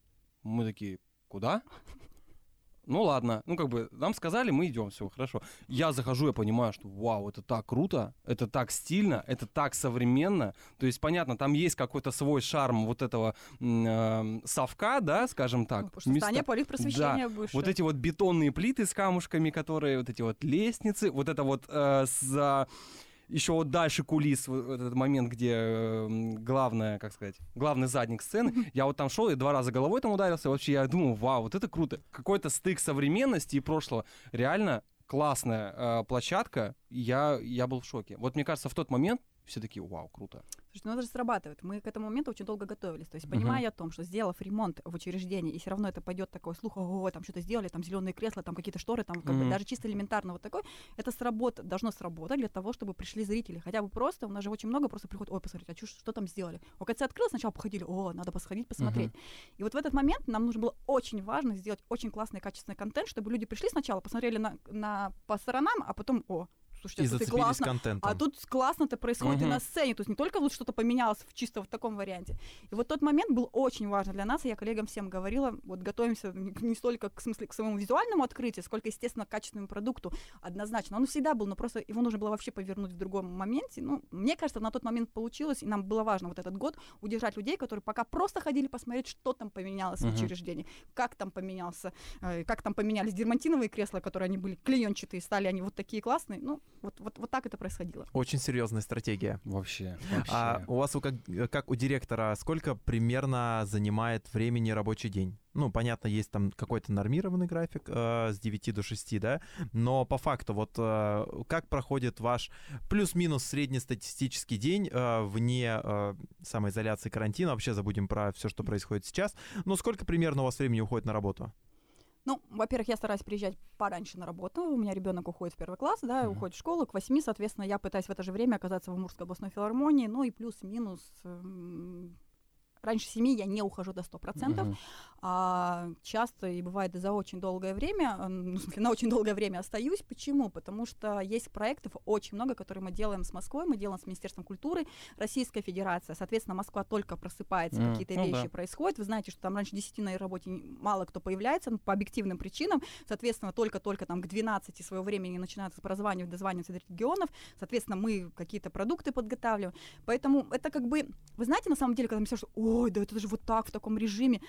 Мы такие, куда? Ну ладно, ну как бы нам сказали, мы идем, все хорошо. Я захожу, я понимаю, что вау, это так круто, это так стильно, это так современно. То есть понятно, там есть какой-то свой шарм вот этого э, совка, да, скажем так. Ну, потому что Места... да. Бывшее. Вот эти вот бетонные плиты с камушками, которые, вот эти вот лестницы, вот это вот э, за еще вот дальше кулис, вот этот момент, где э, главное, как сказать, главный задник сцены, (laughs) я вот там шел и два раза головой там ударился, вообще я думаю, вау, вот это круто. Какой-то стык современности и прошлого. Реально классная э, площадка, я, я был в шоке. Вот мне кажется, в тот момент все такие, вау, круто. Слушайте, ну это же срабатывает. Мы к этому моменту очень долго готовились. То есть, понимая uh-huh. о том, что сделав ремонт в учреждении, и все равно это пойдет такой слух, ого, там что-то сделали, там зеленые кресла, там какие-то шторы, там как uh-huh. бы даже чисто элементарно вот такой, это сработ, должно сработать для того, чтобы пришли зрители. Хотя бы просто, у нас же очень много просто приходит, ой, посмотрите, а чё, что там сделали? ОКЦ открылось, сначала походили, о, надо посходить, посмотреть. Uh-huh. И вот в этот момент нам нужно было очень важно сделать очень классный, качественный контент, чтобы люди пришли сначала, посмотрели на, на по сторонам, а потом, о, слушайте, и а тут классно. контентом. А тут классно-то происходит угу. и на сцене. То есть не только вот что-то поменялось в чисто в таком варианте. И вот тот момент был очень важен для нас, и я коллегам всем говорила, вот готовимся не столько к, смысле, к своему визуальному открытию, сколько, естественно, к качественному продукту однозначно. Он всегда был, но просто его нужно было вообще повернуть в другом моменте. Ну, мне кажется, на тот момент получилось, и нам было важно вот этот год удержать людей, которые пока просто ходили посмотреть, что там поменялось uh-huh. в учреждении, как там поменялся, э, как там поменялись дермантиновые кресла, которые они были клеенчатые, стали они вот такие классные. Ну, вот, вот, вот так это происходило. Очень серьезная стратегия. Вообще. вообще. А у вас, как, как у директора, сколько примерно занимает времени рабочий день? Ну, понятно, есть там какой-то нормированный график э, с 9 до 6, да, но по факту вот э, как проходит ваш плюс-минус среднестатистический день э, вне э, самоизоляции карантина, вообще забудем про все, что происходит сейчас, но сколько примерно у вас времени уходит на работу? Ну, во-первых, я стараюсь приезжать пораньше на работу. У меня ребенок уходит в первый класс, да, mm-hmm. уходит в школу. К восьми, соответственно, я пытаюсь в это же время оказаться в Амурской областной филармонии. Ну и плюс-минус раньше семи я не ухожу до 100%, uh-huh. а часто и бывает за очень долгое время, ну, в смысле, на очень долгое время остаюсь. Почему? Потому что есть проектов очень много, которые мы делаем с Москвой, мы делаем с Министерством культуры, Российская Федерация, соответственно, Москва только просыпается, uh-huh. какие-то ну, вещи да. происходят. Вы знаете, что там раньше 10 на работе мало кто появляется, ну, по объективным причинам, соответственно, только-только там к 12 своего времени начинается прозванивать, дозваниваться до регионов, соответственно, мы какие-то продукты подготавливаем. Поэтому это как бы, вы знаете, на самом деле, когда мы все, что ой, да это же вот так, в таком режиме.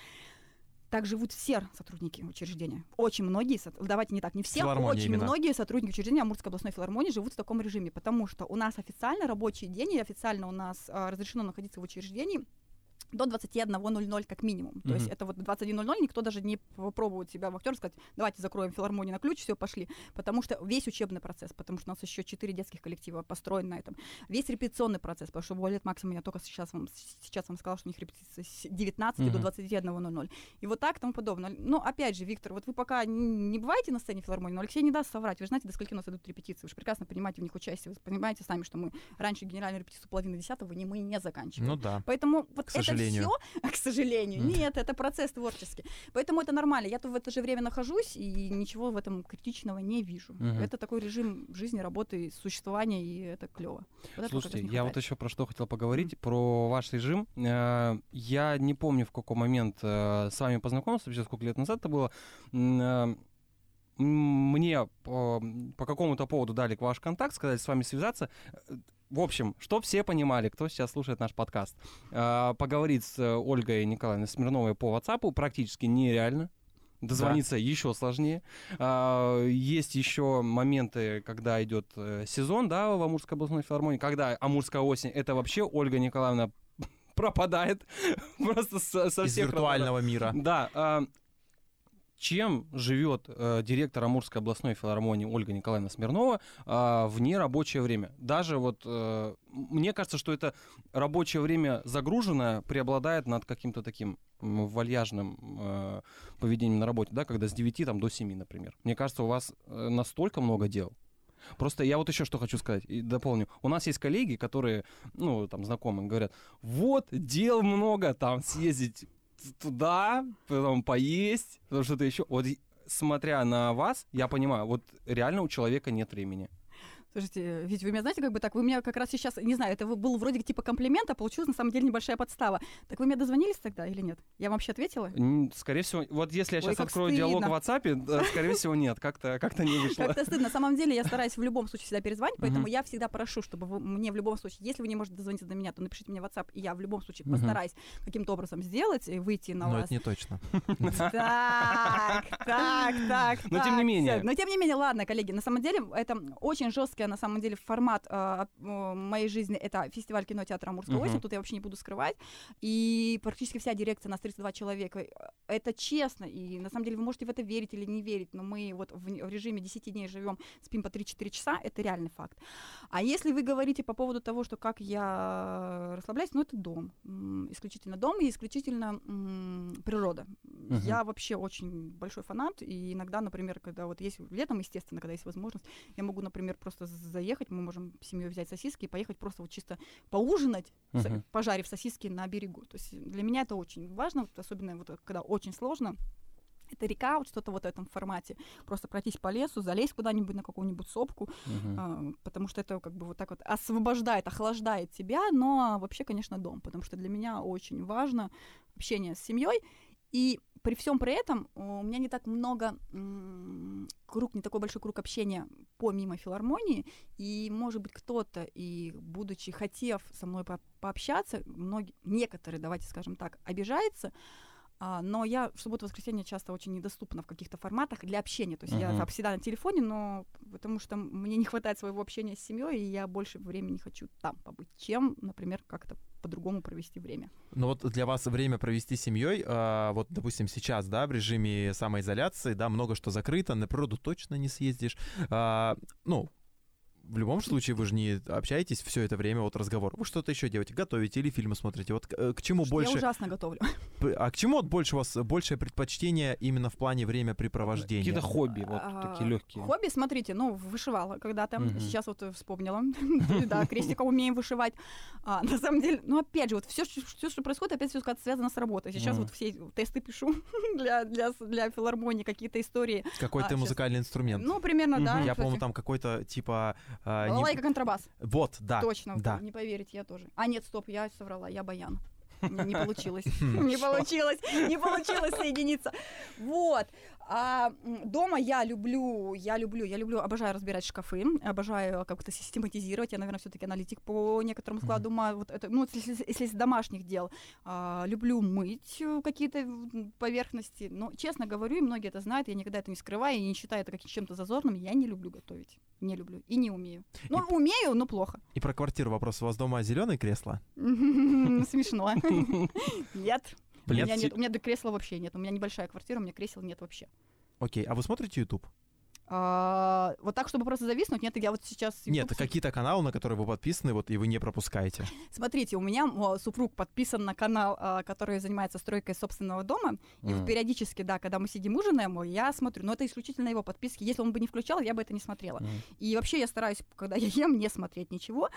Так живут все сотрудники учреждения. Очень многие, давайте не так, не все, очень именно. многие сотрудники учреждения Амурской областной филармонии живут в таком режиме, потому что у нас официально рабочий день и официально у нас а, разрешено находиться в учреждении до 21.00 как минимум. То есть это вот 21.00 никто даже не попробует себя в актер сказать, давайте закроем филармонию на ключ, все, пошли. Потому что весь учебный процесс, потому что у нас еще 4 детских коллектива построен на этом. Весь репетиционный процесс, потому что Балет Максимум я только сейчас вам, сейчас вам сказала, что у них репетиция с 19 до Мгм. 21.00. И вот так тому подобное. Но опять же, Виктор, вот вы пока не бываете на сцене филармонии, но Алексей не даст соврать. Вы же знаете, до скольки у нас идут репетиции. Вы же прекрасно понимаете в них участие. Вы понимаете сами, что мы раньше генеральную репетицию половины десятого не, мы не заканчиваем. Ну да. Поэтому вот К сожалению. все, (laughs) к сожалению, нет, это процесс творческий. Поэтому это нормально. Я тут в это же время нахожусь и ничего в этом критичного не вижу. Мгм. Это такой режим жизни, работы, существования, и это клево. Слушайте, я вот еще про что хотел поговорить, про ваш режим. Э, Я не помню, в какой момент э, с вами познакомился, вообще сколько лет назад это было. Э, Мне по, по какому-то поводу дали ваш контакт, сказали с вами связаться. В общем, чтобы все понимали, кто сейчас слушает наш подкаст, э, поговорить с э, Ольгой Николаевной Смирновой по WhatsApp практически нереально. Дозвониться еще сложнее. А, Есть еще моменты, когда идет э, сезон, да, в Амурской областной филармонии, когда Амурская осень, это вообще Ольга Николаевна (laughs) пропадает (laughs) просто со, со Из всех виртуального мира. да. Чем живет э, директор Амурской областной филармонии Ольга Николаевна Смирнова а, в нерабочее время? Даже вот э, мне кажется, что это рабочее время загруженное преобладает над каким-то таким вальяжным э, поведением на работе, да, когда с 9 там, до 7, например. Мне кажется, у вас э, настолько много дел. Просто я вот еще что хочу сказать и дополню. У нас есть коллеги, которые, ну, там, знакомые, говорят, вот, дел много, там, съездить туда, потом поесть, потом что-то еще. Вот смотря на вас, я понимаю, вот реально у человека нет времени. Слушайте, ведь вы меня знаете, как бы так, вы меня как раз сейчас, не знаю, это был вроде типа комплимент, а получилась на самом деле небольшая подстава. Так вы мне дозвонились тогда или нет? Я вам вообще ответила? Скорее всего, вот если я Ой, сейчас открою диалог в стыдно. WhatsApp, да, скорее всего, нет, как-то как не вышло. Как-то стыдно. На самом деле я стараюсь в любом случае всегда перезвонить, поэтому я всегда прошу, чтобы вы мне в любом случае, если вы не можете дозвониться до меня, то напишите мне в WhatsApp, и я в любом случае постараюсь каким-то образом сделать и выйти на Но вас. это не точно. Так, так, так. Но тем не менее. Но тем не менее, ладно, коллеги, на самом деле это очень жесткая, на самом деле, формат э, моей жизни. Это фестиваль кинотеатра «Амурская осень», тут я вообще не буду скрывать. И практически вся дирекция, нас 32 человека. Это честно, и на самом деле вы можете в это верить или не верить, но мы вот в, в режиме 10 дней живем, спим по 3-4 часа, это реальный факт. А если вы говорите по поводу того, что как я расслабляюсь, ну это дом. Исключительно дом и исключительно м, природа. Мгм. Я вообще очень большой фанат, и иногда, например, когда вот есть летом, естественно, когда есть возможность, я могу, например, просто заехать, мы можем семьей взять сосиски и поехать просто вот чисто поужинать, Мгм. пожарив сосиски на берегу. То есть для меня это очень важно, вот особенно вот когда очень сложно. Это река, вот что-то вот в этом формате. Просто пройтись по лесу, залезть куда-нибудь на какую-нибудь сопку, Мгм. а, потому что это как бы вот так вот освобождает, охлаждает тебя, но вообще, конечно, дом, потому что для меня очень важно общение с семьей. И при всем при этом у меня не так много м, круг, не такой большой круг общения помимо филармонии, и, может быть, кто-то, и будучи хотев со мной по- пообщаться, многие, некоторые, давайте скажем так, обижается, а, но я в субботу-воскресенье часто очень недоступна в каких-то форматах для общения. То есть я Мгм. всегда на телефоне, но потому что мне не хватает своего общения с семьей, и я больше времени хочу там побыть, чем, например, как-то по-другому провести время. Ну вот для вас время провести с семьей, а, вот, допустим, сейчас, да, в режиме самоизоляции, да, много что закрыто, на природу точно не съездишь. А, ну, в любом случае вы же не общаетесь все это время, вот разговор. Вы что-то еще делаете, готовите или фильмы смотрите. Вот к, э, к чему Что больше, Я ужасно готовлю. а к чему вот больше у вас большее предпочтение именно в плане времяпрепровождения? Какие-то хобби, вот А, такие легкие. Хобби, смотрите, ну, вышивала когда-то. Мгм. Сейчас вот э, вспомнила. (laughs) Да, крестиком умеем вышивать. А, На самом деле, ну, опять же, вот все, что происходит, опять все связано с работой. Сейчас вот все тесты пишу (laughs) для для для филармонии, какие-то истории. Какой-то А, музыкальный инструмент. Ну, примерно, да. Я, помню, там какой-то типа... а, не- контрабас. Вот, да. Точно, да. не поверите, я тоже. А нет, стоп, я соврала, я баян. (laughs) Не, не получилось. Хм, Не получилось, не получилось соединиться. Вот. А дома я люблю, я люблю, я люблю, обожаю разбирать шкафы, обожаю как-то систематизировать. Я, наверное, все-таки аналитик по некоторому складу ума. Вот это, ну, если, если из домашних дел. А, люблю мыть э, какие-то поверхности. Но, честно говорю, и многие это знают, я никогда это не скрываю и не считаю это каким- чем-то зазорным. Я не люблю готовить. Не люблю и не умею. Ну, умею, но плохо. И про квартиру вопрос. У вас дома зеленое кресло? (laughs) Смешно. (laughs) Нет. У Нет? меня нет, у меня до кресла вообще нет. У меня небольшая квартира, у меня кресел нет вообще. Окей, а вы смотрите YouTube? А, вот так, чтобы просто зависнуть, нет, я вот сейчас... Нет, YouTube какие-то каналы, на которые вы подписаны, вот и вы не пропускаете. (laughs) Смотрите, у меня о, супруг подписан на канал, а, который занимается стройкой собственного дома. И Мгм. периодически, да, когда мы сидим ужинаем, я смотрю. Но это исключительно его подписки. Если он бы не включал, я бы это не смотрела. Мгм. И вообще я стараюсь, когда (laughs) я ем, не смотреть ничего.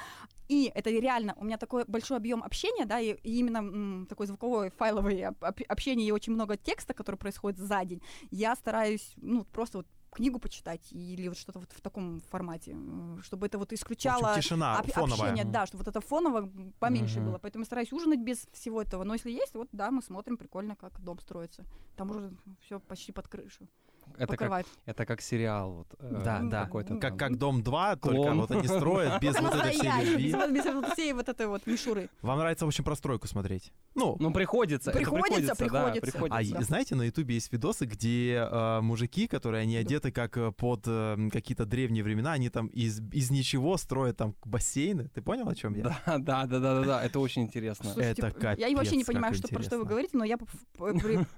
И это реально, у меня такой большой объем общения, да, и, и именно м, такой звуковой, файловый об- об- общение и очень много текста, который происходит за день. Я стараюсь, ну, просто вот книгу почитать или вот что-то вот в таком формате, чтобы это вот исключало общем, тишина об- фоновая. общение, да, чтобы вот это фоново поменьше Мгм. было. Поэтому я стараюсь ужинать без всего этого. Но если есть, вот да, мы смотрим, прикольно, как дом строится. Там уже все почти под крышу. Это как, покрывает. это как сериал. Вот, э, Да, да. какой-то Как, там. как Дом 2, только вот они строят (laughs) без вот этой всей любви. без, всей вот этой вот мишуры. Вам нравится, в общем, про стройку смотреть? Ну, Ну, приходится. Приходится, приходится, да, приходится. а знаете, на Ютубе есть видосы, где э, мужики, которые они одеты как э, под э, какие-то древние времена, они там из, из ничего строят там бассейны. Ты понял, о чем я? Да, (laughs) да, да, да, да, да, это очень интересно. Слушайте, Это я вообще не капец, понимаю, как что, про что вы говорите, но я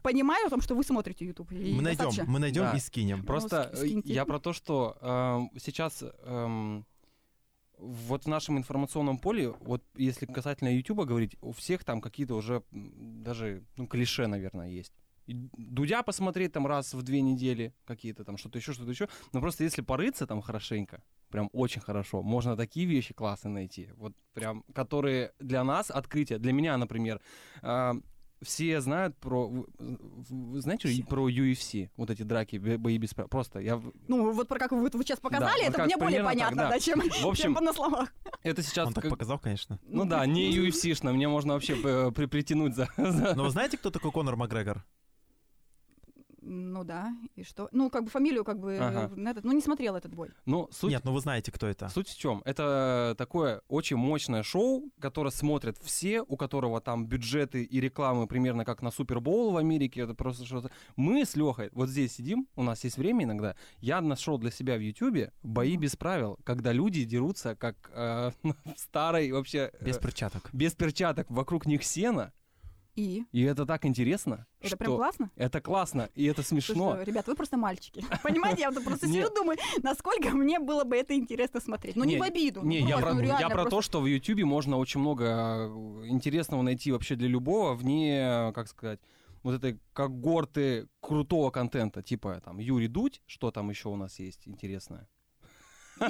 понимаю о том, что вы смотрите YouTube. Мы найдем, мы найдем Да. и скинем. Просто Ну, скиньте. э, я про то, что эм, сейчас эм, вот в нашем информационном поле, вот если касательно Ютуба говорить, у всех там какие-то уже даже ну, клише, наверное, есть. Дудя посмотреть там раз в две недели, какие-то там что-то еще, что-то еще. Но просто если порыться там хорошенько, прям очень хорошо, можно такие вещи классные найти. Вот прям, которые для нас открытие, для меня, например, э, все знают про, вы- знаете Все. про UFC, вот эти драки, бо- бои без. Просто я, Ну, вот про как вы, вы сейчас показали, вот это как мне более примерно так, понятно, да. да, чем, в чем общем, (laughs) на словах. это сейчас, Он так как- показал, конечно. ну да, не UFC-шно, мне можно вообще э, при- притянуть за- (laughs) Но вы знаете, кто такой Конор Макгрегор? Ну да, и что? Ну, как бы фамилию, как бы, Ага. э, на этот, ну, не смотрел этот бой. Ну, суть, Нет, ну вы знаете, кто это. Суть в чем? Это такое очень мощное шоу, которое смотрят все, у которого там бюджеты и рекламы примерно как на Супербоул в Америке. Это просто что-то. Мы с Лехой вот здесь сидим, у нас есть время иногда. Я нашел для себя в Ютубе бои без правил, когда люди дерутся как э, (laughs) в старой вообще э, Без перчаток. без перчаток, вокруг них сена, И? и это так интересно. Это что прям классно? Это классно, и это смешно. Слушай, ребят, вы просто мальчики. (laughs) Понимаете, я просто Не. сижу, думаю, насколько мне было бы это интересно смотреть. Ну, не, Не, в обиду. Не, ну, я просто, про, ну, я реально про то, что в Ютубе можно очень много э, интересного найти вообще для любого, вне, как сказать, вот этой когорты крутого контента, типа там Юрий Дудь, что там еще у нас есть интересное.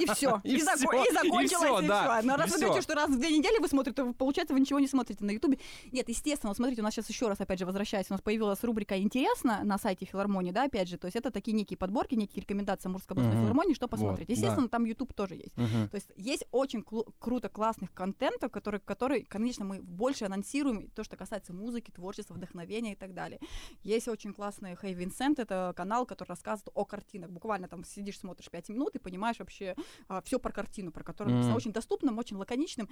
И все. (laughs) И И, зако- всё, и и закончилось, всё, и да. Но и раз вы всё. говорите, что раз в две недели вы смотрите, то получается, вы ничего не смотрите на Ютубе. Нет, естественно, вот смотрите, у нас сейчас еще раз, опять же, возвращаясь, у нас появилась рубрика «Интересно» на сайте филармонии, да, опять же, то есть это такие некие подборки, некие рекомендации Амурской областной Мгм. филармонии, что Вот, посмотреть. да. Естественно, там YouTube тоже есть. То есть есть очень клу- круто классных контентов, которые, которые, конечно, мы больше анонсируем, и то, что касается музыки, творчества, вдохновения и так далее. Есть очень классный Хей Винсент, это канал, который рассказывает о картинах. Буквально там сидишь, смотришь 5 минут и понимаешь вообще все про картину, про которую Мгм. очень доступным, очень лаконичным,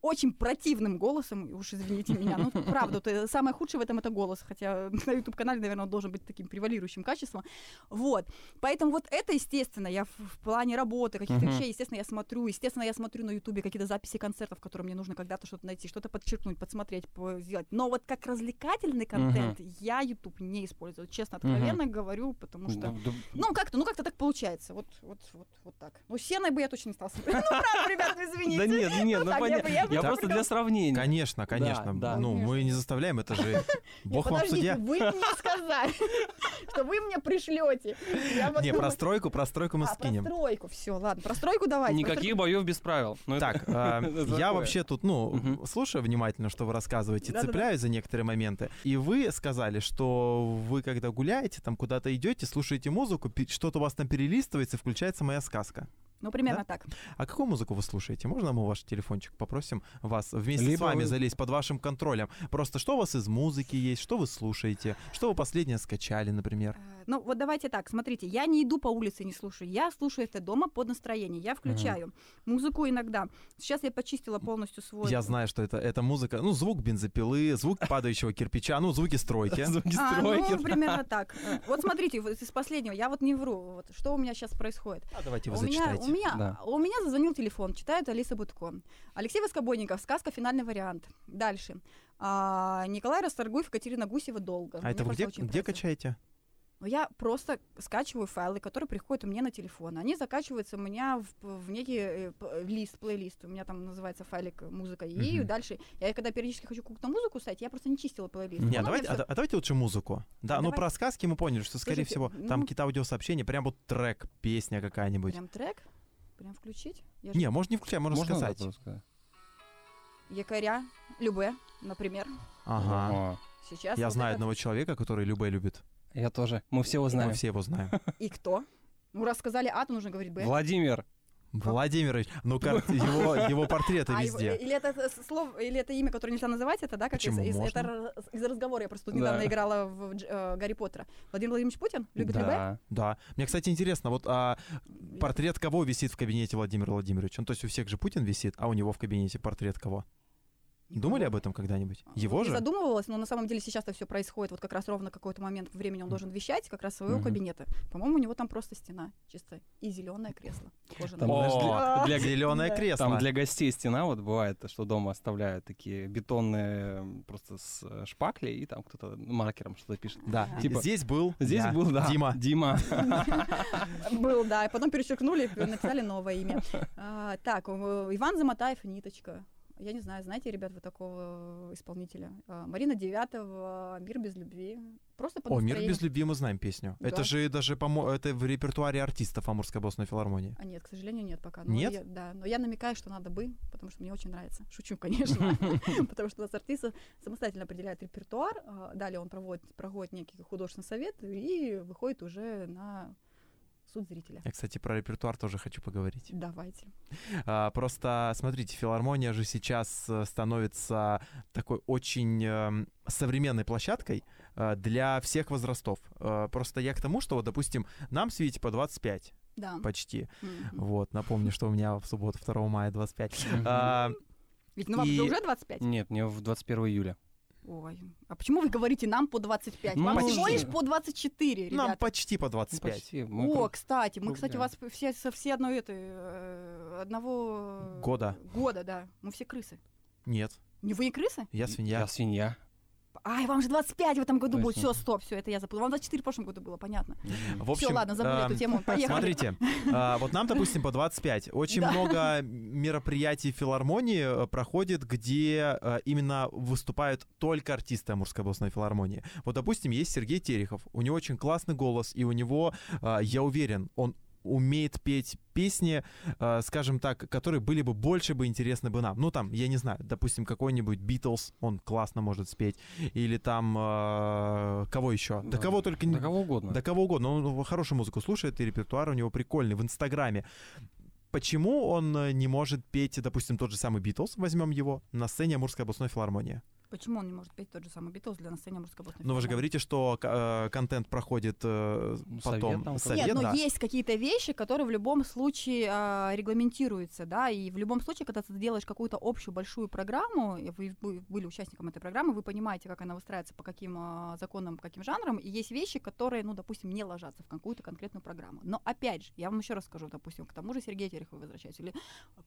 очень противным голосом, уж извините меня, ну правда, вот, э, самое худшее в этом это голос, хотя (laughs) на YouTube-канале, наверное, он должен быть таким превалирующим качеством. Вот. Поэтому вот это, естественно, я в, в плане работы, каких-то Мгм. вещей, естественно, я смотрю. Естественно, я смотрю на Ютубе какие-то записи концертов, которые мне нужно когда-то что-то найти, что-то подчеркнуть, подсмотреть, по- сделать. Но вот как развлекательный контент я Ютуб не использую. Честно, откровенно говорю, потому что... Ну, как-то, ну как-то так получается. Вот, вот, вот, вот так. Ну, сеной бы я точно не стала смотреть. (laughs) Ну, правда, ребят, ну, извините. Да нет, нет, Ну, ну понятно. бы- я просто для сравнения. Конечно, конечно. Ну, мы не заставляем, это же (laughs) бог вам судья. вы мне (laughs) сказали, что вы мне пришлете. Не, про стройку, про стройку мы а, скинем. Про стройку, все, ладно. Про стройку давайте. Никаких боев без правил. Ну, Так, а, я вообще тут, ну, слушаю внимательно, что вы рассказываете, цепляюсь за некоторые моменты. И вы сказали, что вы, когда гуляете, там куда-то идете, слушаете музыку, что-то у вас там перелистывается, и включается моя сказка. Ну, примерно так. А какую музыку вы слушаете? Можно мы ваш телефончик попросим вас вместе с Либо вами вы- залезть под вашим контролем? Просто что у вас из музыки есть, что вы слушаете, что вы последнее скачали, например? Э, Ну, вот давайте так, смотрите, я не иду по улице и не слушаю, я слушаю это дома под настроение, я включаю музыку иногда. Сейчас я почистила полностью свой... Я знаю, что это, это музыка, ну, звук бензопилы, звук падающего кирпича, ну, звуки стройки. (laughs) Звуки А, стройки. ну, примерно так. Э, Вот смотрите, вот из последнего, я вот не вру, что у меня сейчас происходит. А давайте вы зачитайте. У меня, Да. у меня зазвонил телефон, читает Алиса Будко. Алексей Воскобойников, сказка «Финальный вариант». Дальше. А, Николай Расторгуев, Екатерина Гусева «Долго». А Мне это вы где, где качаете? Ну, я просто скачиваю файлы, которые приходят у меня на телефон. Они закачиваются у меня в, в некий э, лист, плейлист. У меня там называется файлик э, музыка. И Мгм. дальше, я когда периодически хочу какую-то музыку ставить, я просто не чистила плейлист. Не, Оно давайте, мне а, а давайте лучше музыку. Да, ну Давай. про сказки мы поняли, что, скорее Слушайте, всего, там ну- какие-то аудиосообщения, прям вот трек, песня какая-нибудь. Прям трек, прям включить. Я же Не, можно не включай, можно, Можно сказать. сказать? Якоря, Любе, например. Ага. Ага. Сейчас Я вот знаю этот- одного человека, который Любэ любит. Я тоже. Мы все его знаем. Мы все его знаем. И кто? Ну, раз сказали А, то нужно говорить Б. Владимир. Владимирович, ну (laughs) его, его портреты А, его- везде. или это слово, или это имя, которое нельзя называть, это да, как Почему? из, из- Можно. это из разговора. Я просто тут недавно Да. играла в э, Гарри Поттера. Владимир Владимирович Путин любит Любэ? Да. Да. Мне, кстати, интересно, вот а, портрет кого висит в кабинете Владимира Владимировича? Ну, то есть у всех же Путин висит, а у него в кабинете портрет кого? Думали об этом когда-нибудь? Его Не же? задумывалась, но на самом деле сейчас-то все происходит. Вот как раз ровно какой-то момент времени он должен вещать, как раз своего кабинета. По-моему, у него там просто стена чисто и зеленое кресло. знаешь, О, для- для- Зеленое кресло. Там для гостей стена вот бывает, что дома оставляют такие бетонные просто с э, шпаклей, и там кто-то маркером что-то пишет. Да. Типа, Здесь был. Здесь был, да. Дима. Дима. (laughs) Был, да, и потом перечеркнули, написали новое имя. А, Так, Иван Замотаев, Ниточка. Я не знаю, знаете, ребят, вы такого исполнителя? А, Марина Девятова, «Мир без любви». Просто по О, «Мир без любви» мы знаем песню. Да. Это же даже помо- это в репертуаре артистов Амурской областной филармонии. А нет, к сожалению, нет пока. Но Нет? я- да, но я намекаю, что надо бы, потому что мне очень нравится. Шучу, конечно. (laughs) Потому что у нас артисты самостоятельно определяют репертуар, а, далее он проводит, проходит некий художественный совет и выходит уже на суд зрителя. Я, кстати, про репертуар тоже хочу поговорить. Давайте. А, Просто, смотрите, филармония же сейчас э, становится такой очень эм, современной площадкой э, для всех возрастов. Э, Просто я к тому, что, вот, допустим, нам с Витей по 25 Да. почти. Мгм. Вот, напомню, что у меня в субботу 2 мая 25. А, Ведь ну вам И- же уже 25? Нет, мне в 21 июля. Ой, а почему вы говорите нам по 25? Ну, Вам почти. всего лишь по 24, Нам ребята. почти по Ну, 25. почти. Мы О, кстати, мы, кстати, вас все, со все одной этой, э, одного... Года. Года, да. Мы все крысы. Нет, Не вы и крысы? я свинья. Я свинья. Ай, вам же 25 в этом году будет. Все, стоп, все, это я запутала. Вам 24 в прошлом году было, понятно. В Все, общем, ладно, забыли эм, эту тему. Поехали. Смотрите, а, вот нам, допустим, по 25. Очень Да. много мероприятий филармонии э, проходит, где э, именно выступают только артисты Амурской областной филармонии. Вот, допустим, есть Сергей Терехов. У него очень классный голос, и у него, э, я уверен, он умеет петь песни, э, скажем так, которые были бы больше бы интересны бы нам. Ну, там, я не знаю, допустим, какой-нибудь Битлз, он классно может спеть. Или там, э, кого еще? Да, Да. кого только не... Да кого угодно. Да кого угодно. Он хорошую музыку слушает, и репертуар у него прикольный в Инстаграме. Почему он э, не может петь, допустим, тот же самый Битлз, возьмем его, на сцене Амурской областной филармонии? Почему он не может петь тот же самый Битлз для настроения Мурской областной Но Ну, вы же говорите, что э, контент проходит э, Ну, потом совет там совет, Нет, но да. есть какие-то вещи, которые в любом случае а, регламентируются, да, и в любом случае, когда ты делаешь какую-то общую большую программу, и вы, вы были участником этой программы, вы понимаете, как она выстраивается, по каким а, законам, по каким жанрам, и есть вещи, которые, ну, допустим, не ложатся в какую-то конкретную программу. Но опять же, я вам еще раз скажу, допустим, к тому же Сергею Терехову возвращаюсь, или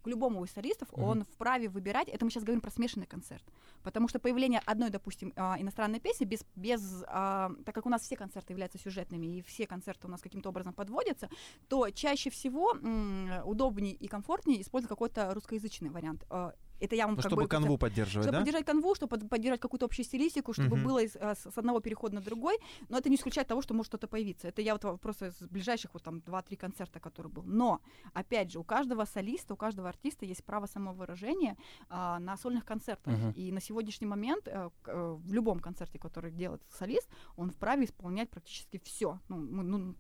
к любому из солистов, Мгм. он вправе выбирать, это мы сейчас говорим про смешанный концерт, потому что появление одной, допустим, а, иностранной песни без, без а, так как у нас все концерты являются сюжетными и все концерты у нас каким-то образом подводятся, то чаще всего удобнее и комфортнее использовать какой-то русскоязычный вариант. А, Это я вам Ну, как чтобы бы канву поддерживать, чтобы да? поддержать канву, чтобы под- поддержать какую-то общую стилистику, чтобы Мгм. было из- а, с с одного перехода на другой, но это не исключает того, что может что-то появиться. Это я вот во- просто из ближайших вот там 2-3 концерта, который был. Но, опять же, у каждого солиста, у каждого артиста есть право самовыражения а, на сольных концертах. Мгм. И на сегодняшний момент э, в любом концерте, который делает солист, он вправе исполнять практически все. Ну, ну,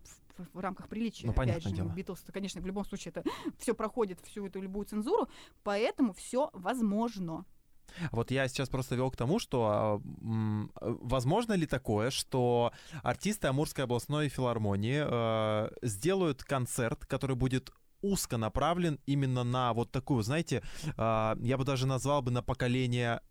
в, рамках приличия. Ну, опять понятное же, дело. Битлз, конечно, в любом случае это (laughs) все проходит всю эту любую цензуру, поэтому все возможно. Вот я сейчас просто вел к тому, что а, м, э, возможно ли такое, что артисты Амурской областной филармонии э, сделают концерт, который будет узко направлен именно на вот такую, знаете, а, я бы даже назвал бы на поколение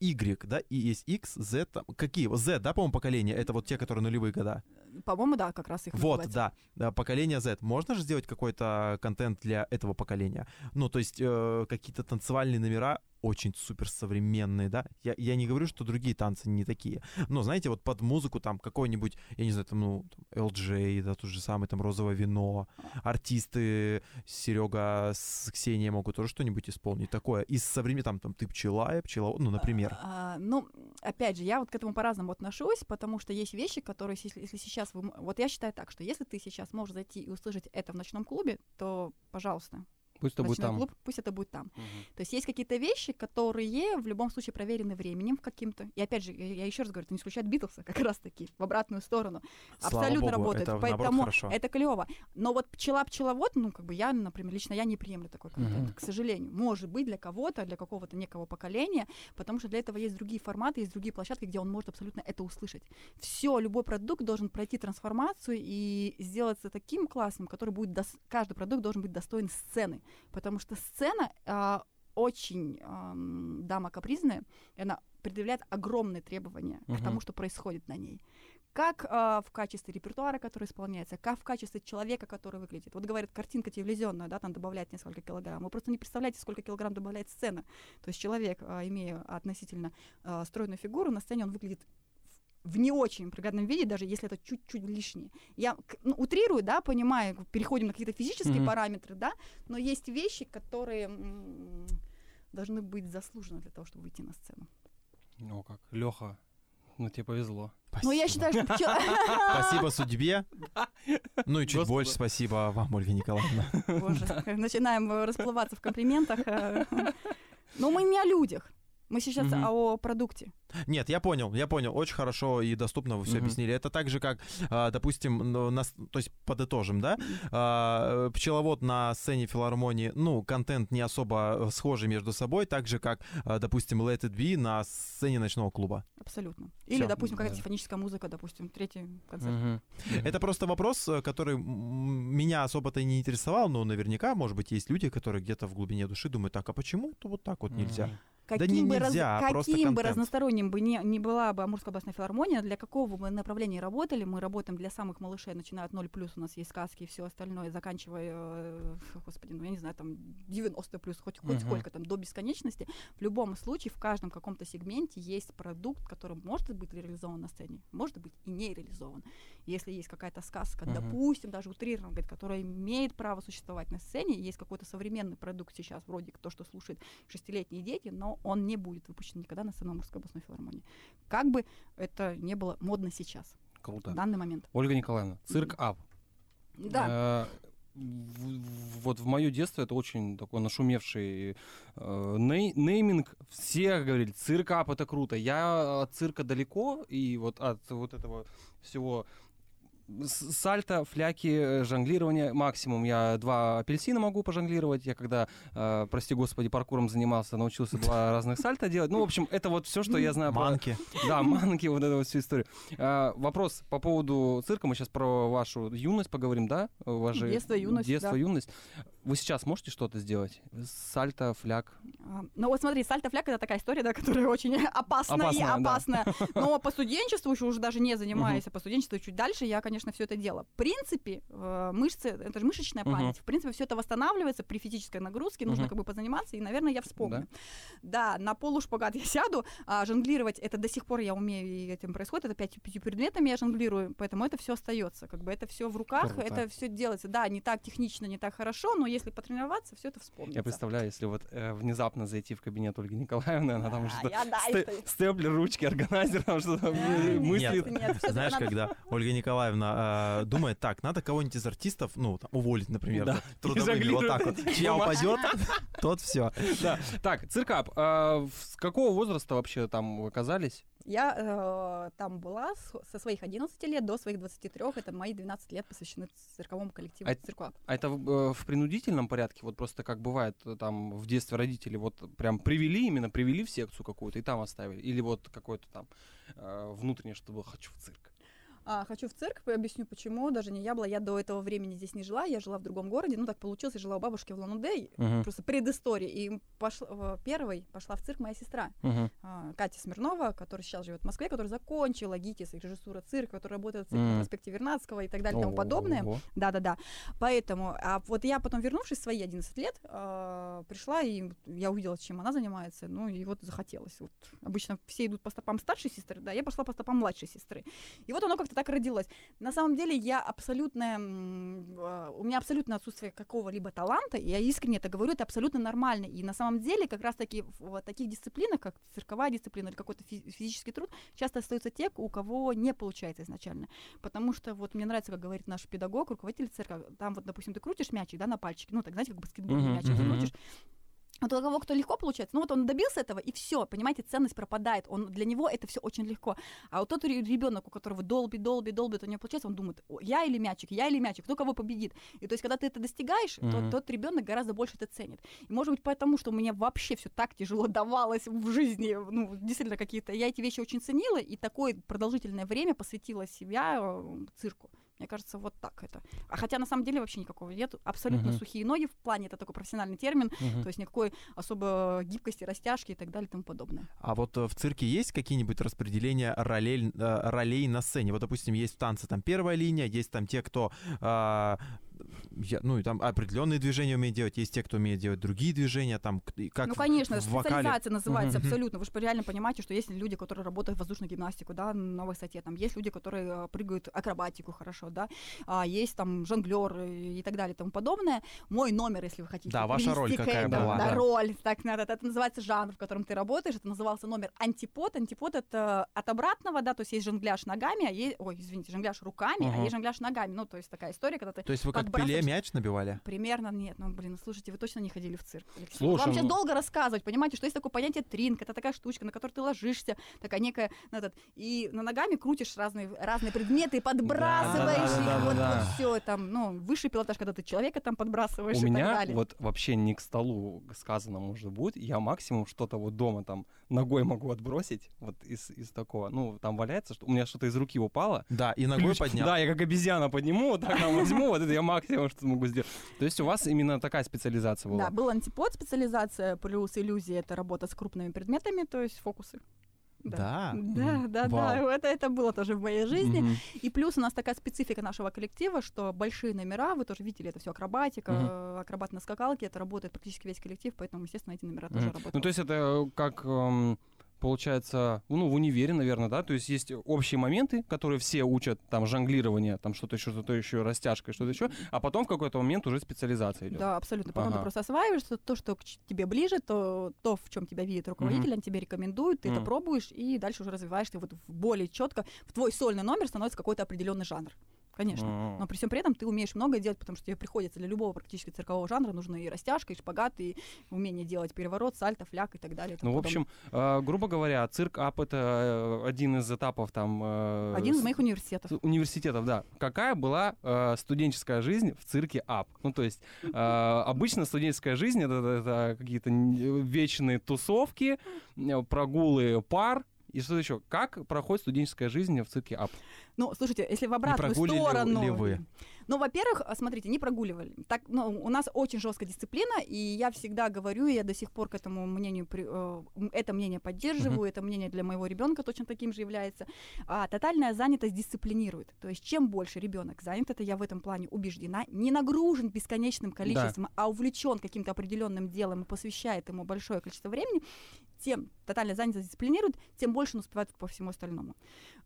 Y, да, и есть X, Z, там, какие? Z, да, по-моему, поколения? Это вот те, которые нулевые года. По-моему, да, как раз их Вот, называть. да, да, поколение Z. Можно же сделать какой-то контент для этого поколения? Ну, то есть э, какие-то танцевальные номера очень супер современные, да? Я, я не говорю, что другие танцы не такие. Но, знаете, вот под музыку там какой-нибудь, я не знаю, там, ну, там, LJ, да, тот же самый, там, Розовое вино, артисты Серега с Ксенией могут тоже что-нибудь исполнить такое. Из современных, там, там, ты пчела, я пчеловод, ну, например. А, ну, опять же, я вот к этому по-разному отношусь, потому что есть вещи, которые, если, если сейчас вы... Вот я считаю так, что если ты сейчас можешь зайти и услышать это в ночном клубе, то, пожалуйста, Пусть это будет там. клуб, пусть это будет там. Мгм. То есть есть какие-то вещи, которые в любом случае проверены временем каким-то. И опять же, я, я еще раз говорю, это не исключает Битлса как раз-таки в обратную сторону. Слава Абсолютно богу, работает. это, наоборот, Поэтому хорошо. это клево. Но вот пчела-пчеловод, ну, как бы я, например, лично я не приемлю такой контент, Мгм. к сожалению. Может быть, для кого-то, для какого-то некого поколения, потому что для этого есть другие форматы, есть другие площадки, где он может абсолютно это услышать. Все, любой продукт должен пройти трансформацию и сделаться таким классным, который будет... дос- Каждый продукт должен быть достоин сцены, потому что сцена а, очень ам, дама капризная, и она предъявляет огромные требования к Мгм. тому, что происходит на ней как а, в качестве репертуара, который исполняется, как в качестве человека, который выглядит. Вот говорят, картинка телевизионная, да, там добавляет несколько килограмм. Вы просто не представляете, сколько килограмм добавляет сцена. То есть человек, а, имея относительно а, стройную фигуру, на сцене он выглядит в не очень приглядном виде, даже если это чуть-чуть лишнее. Я ну, утрирую, да, понимаю, переходим на какие-то физические Мгм. параметры, да, но есть вещи, которые м, должны быть заслужены для того, чтобы выйти на сцену. О, как. Леха, ну тебе повезло. Ну, я Спасибо. считаю, что (laughs) Спасибо судьбе. Ну и чуть Господа. больше спасибо вам, Ольга Николаевна. (laughs) Боже, начинаем э, расплываться в комплиментах. э. (laughs) Но мы не о людях. Мы сейчас Мгм. о продукте. Нет, я понял, я понял. Очень хорошо и доступно вы все Мгм. объяснили. Это так же, как, а, допустим, нас, то есть подытожим, да? А, Пчеловод на сцене филармонии, ну, контент не особо э, схожий между собой, так же, как, а, допустим, Let It Be на сцене ночного клуба. Абсолютно. Или, Всё. допустим, какая-то Да. симфоническая музыка, допустим, третий концерт. Мгм. Это просто вопрос, э, который меня особо-то и не интересовал, но наверняка, может быть, есть люди, которые где-то в глубине души думают, так, а почему-то вот так вот нельзя? Мгм. Да Каким, не бы, раз- нельзя, просто каким бы разносторонним бы не, не была бы Амурская областная филармония, для какого бы направления работали, мы работаем для самых малышей, начиная от 0 плюс, у нас есть сказки и все остальное, заканчивая, э, господи, ну я не знаю, там 90 плюс, хоть, хоть Мгм. сколько там, до бесконечности. В любом случае, в каждом каком-то сегменте есть продукт, который может быть реализован на сцене, может быть и не реализован. Если есть какая-то сказка, Мгм. допустим, даже утрированно, говорит, которая имеет право существовать на сцене, есть какой-то современный продукт сейчас, вроде то, что слушают шестилетние дети, но он не будет выпущен никогда на сцену Амурской областной филармонии. Как бы это не было модно сейчас, Круто. в данный момент. Ольга Николаевна, цирк ап. Да, Э, в- в- Вот в мое детство это очень такой нашумевший э, ней- нейминг. Все говорили, цирк ап это круто. Я от цирка далеко, и вот от вот этого всего сальто, фляки, э, жонглирование максимум. Я два апельсина могу пожонглировать. Я когда, э, прости господи, паркуром занимался, научился два (laughs) разных сальта делать. Ну, в общем, это вот все, что я знаю про Манки. да, манки, вот эту вот всю историю. А, вопрос по поводу цирка. Мы сейчас про вашу юность поговорим, да? Же Детство, юность, Детство, да. юность. Вы сейчас можете что-то сделать? Сальто, фляг? А, Ну вот смотри, сальто-фляг это такая история, да, (laughs) которая очень опасная и Опасная, да. опасная. Но (laughs) по студенчеству, еще уже даже не занимаясь, а по студенчеству чуть дальше, я, конечно, все это делала. В принципе, э, мышцы, это же мышечная память. В принципе, все это восстанавливается при физической нагрузке, нужно как бы позаниматься, и, наверное, я вспомню. Да, на полушпагат я сяду, а жонглировать, это до сих пор я умею, и этим происходит, это пять, пятью предметами я жонглирую, поэтому это все остается, как бы это все в руках, это все делается. Да, не так технично, не так хорошо, но если потренироваться, все это вспомнится. Я представляю, если вот э, внезапно зайти в кабинет Ольги Николаевны, она там А, что-то... это- Степлер, ручки, органайзер, там что-то Нет, мыслит. нет, Знаешь, когда Ольга Николаевна э, думает, так, надо кого-нибудь из артистов, ну, там, уволить, например, трудовыми, вот так вот. Чья упадет, тот все. Да. Так, циркап. а, С какого возраста вообще там оказались? Я э, там была с- со своих 11 лет до своих 23, это мои 12 лет посвящены цирковому коллективу А- «Циркуап». А это в, э, в принудительном порядке? Вот просто как бывает э, там в детстве родители вот прям привели, именно привели в секцию какую-то и там оставили? Или вот какой-то там э, внутреннее, что было «хочу в цирк»? А, хочу в цирк, объясню почему. Даже не я была, я до этого времени здесь не жила, я жила в другом городе. Ну, так получилось, я жила у бабушки в Улан-Удэ, Мгм. просто предыстория. И пошла, первой пошла в цирк моя сестра, а, Катя Смирнова, которая сейчас живет в Москве, которая закончила ГИТИС и режиссура цирка, которая работает в цирке Мгм. на проспекте Вернадского и так далее и тому подобное. Да-да-да. Поэтому, а вот я потом, вернувшись в свои 11 лет, а, пришла, и я увидела, чем она занимается, ну, и вот захотелось. Вот обычно все идут по стопам старшей сестры, да, я пошла по стопам младшей сестры. И вот оно как-то так родилось. На самом деле я абсолютно, а, у меня абсолютно отсутствие какого-либо таланта, и я искренне это говорю, это абсолютно нормально. И на самом деле как раз-таки в таких дисциплинах, как цирковая дисциплина или какой-то фи- физический труд, часто остаются те, у кого не получается изначально. Потому что вот мне нравится, как говорит наш педагог, руководитель цирка, там вот, допустим, ты крутишь мячик, да, на пальчике, ну, так, знаете, как баскетбольный Мгм, мячик ты мгм. крутишь, вот у кого кто легко получается, ну вот он добился этого, и все, понимаете, ценность пропадает. Он, для него это все очень легко. А вот тот ребенок, у которого долбит, долбит, долбит, у него получается, он думает, «О, я или мячик, я или мячик, кто кого победит. И то есть, когда ты это достигаешь, то Мгм. тот ребенок гораздо больше это ценит. И может быть потому, что мне вообще все так тяжело давалось в жизни, ну, действительно какие-то, я эти вещи очень ценила, и такое продолжительное время посвятила себя э, цирку. Мне кажется, вот так это. А хотя на самом деле вообще никакого нет. Абсолютно Мгм. сухие ноги в плане, это такой профессиональный термин, Мгм. то есть никакой особо гибкости, растяжки и так далее и тому подобное. А вот э, в цирке есть какие-нибудь распределения ролей, э, ролей на сцене? Вот, допустим, есть в танце там первая линия, есть там те, кто а, я- ну и там определенные движения умеют делать, есть те, кто умеет делать другие движения, там как ну, в- конечно, в вокале. специализация называется Мгм. абсолютно. Вы же реально понимаете, что есть люди, которые работают в воздушную гимнастику, да, на высоте, там есть люди, которые э, прыгают акробатику хорошо, да, а есть там жонглер и так далее и тому подобное. Мой номер, если вы хотите. Да, ваша роль какая этому, была, Да, да. роль, так надо. Это называется жанр, в котором ты работаешь. Это назывался номер антипод. Антипод это от обратного, да, то есть есть жонгляж ногами, а есть, ой, извините, жонгляж руками, а Ага. есть жонгляж ногами. Ну, то есть такая история, когда ты То есть вы как Пеле подбрасываешь- мяч набивали? Примерно нет. Ну, блин, слушайте, вы точно не ходили в цирк. Алексей. Слушай, Вам сейчас ну- долго рассказывать, понимаете, что есть такое понятие тринг, это такая штучка, на которую ты ложишься, такая некая, на этот, и на ногами крутишь разные, разные предметы, и подбрасываешь, Да, да, да, и вот, да. все там, ну, высший пилотаж, когда ты человека там подбрасываешь У и так меня далее. вот вообще не к столу сказано, может быть. Я максимум что-то вот дома там ногой могу отбросить, вот из, из такого. Ну, там валяется, что у меня что-то из руки упало. Да, и ногой Ключ- поднял. Да, я как обезьяна подниму, вот так там возьму, вот это я максимум что могу сделать. То есть у вас именно такая специализация была? Да, был антипод, специализация, плюс иллюзия, это работа с крупными предметами, то есть фокусы. Да? Да, да, да, Вау. это, это было тоже в моей жизни. Мгм. И плюс у нас такая специфика нашего коллектива, что большие номера, вы тоже видели, это все акробатика, э, акробат на скакалке, это работает практически весь коллектив, поэтому, естественно, эти номера тоже Мгм. работают. Ну, то есть это э, как эм, получается, ну, в универе, наверное, да, то есть есть общие моменты, которые все учат, там, жонглирование, там, что-то еще, что-то еще, растяжка, что-то еще, а потом в какой-то момент уже специализация идет. Да, абсолютно. Потом Ага. ты просто осваиваешь то, то, что к тебе ближе, то, то в чем тебя видит руководитель, он тебе рекомендует, ты это Мгм. пробуешь, и дальше уже развиваешь ты вот более четко. В твой сольный номер становится какой-то определенный жанр. Конечно. М. Но при всем при этом ты умеешь многое делать, потому что тебе приходится для любого практически циркового жанра нужны и растяжка, и шпагат, и умение делать переворот, сальто, фляг и так далее. Ну, в подобное. общем, э, грубо говоря, цирк ап это э, один из этапов там. э, один из моих университетов. университетов, да. Какая была э, студенческая жизнь в цирке ап? Ну, то есть э, обычно студенческая жизнь это, это- это какие-то вечные тусовки, прогулы пар. И что еще? Как проходит студенческая жизнь в цирке ап? Ну, слушайте, если в обратную сторону... ли вы? Ну, во-первых, а, смотрите, не прогуливали. Так, ну, у нас очень жесткая дисциплина, и я всегда говорю, я до сих пор к этому мнению, э, это мнение поддерживаю, это мнение для моего ребенка точно таким же является. А, тотальная занятость дисциплинирует. То есть, чем больше ребенок занят, это я в этом плане убеждена, не нагружен бесконечным количеством, а увлечен каким-то определенным делом и посвящает ему большое количество времени, тем тотальная занятость дисциплинирует, тем больше он успевает по всему остальному.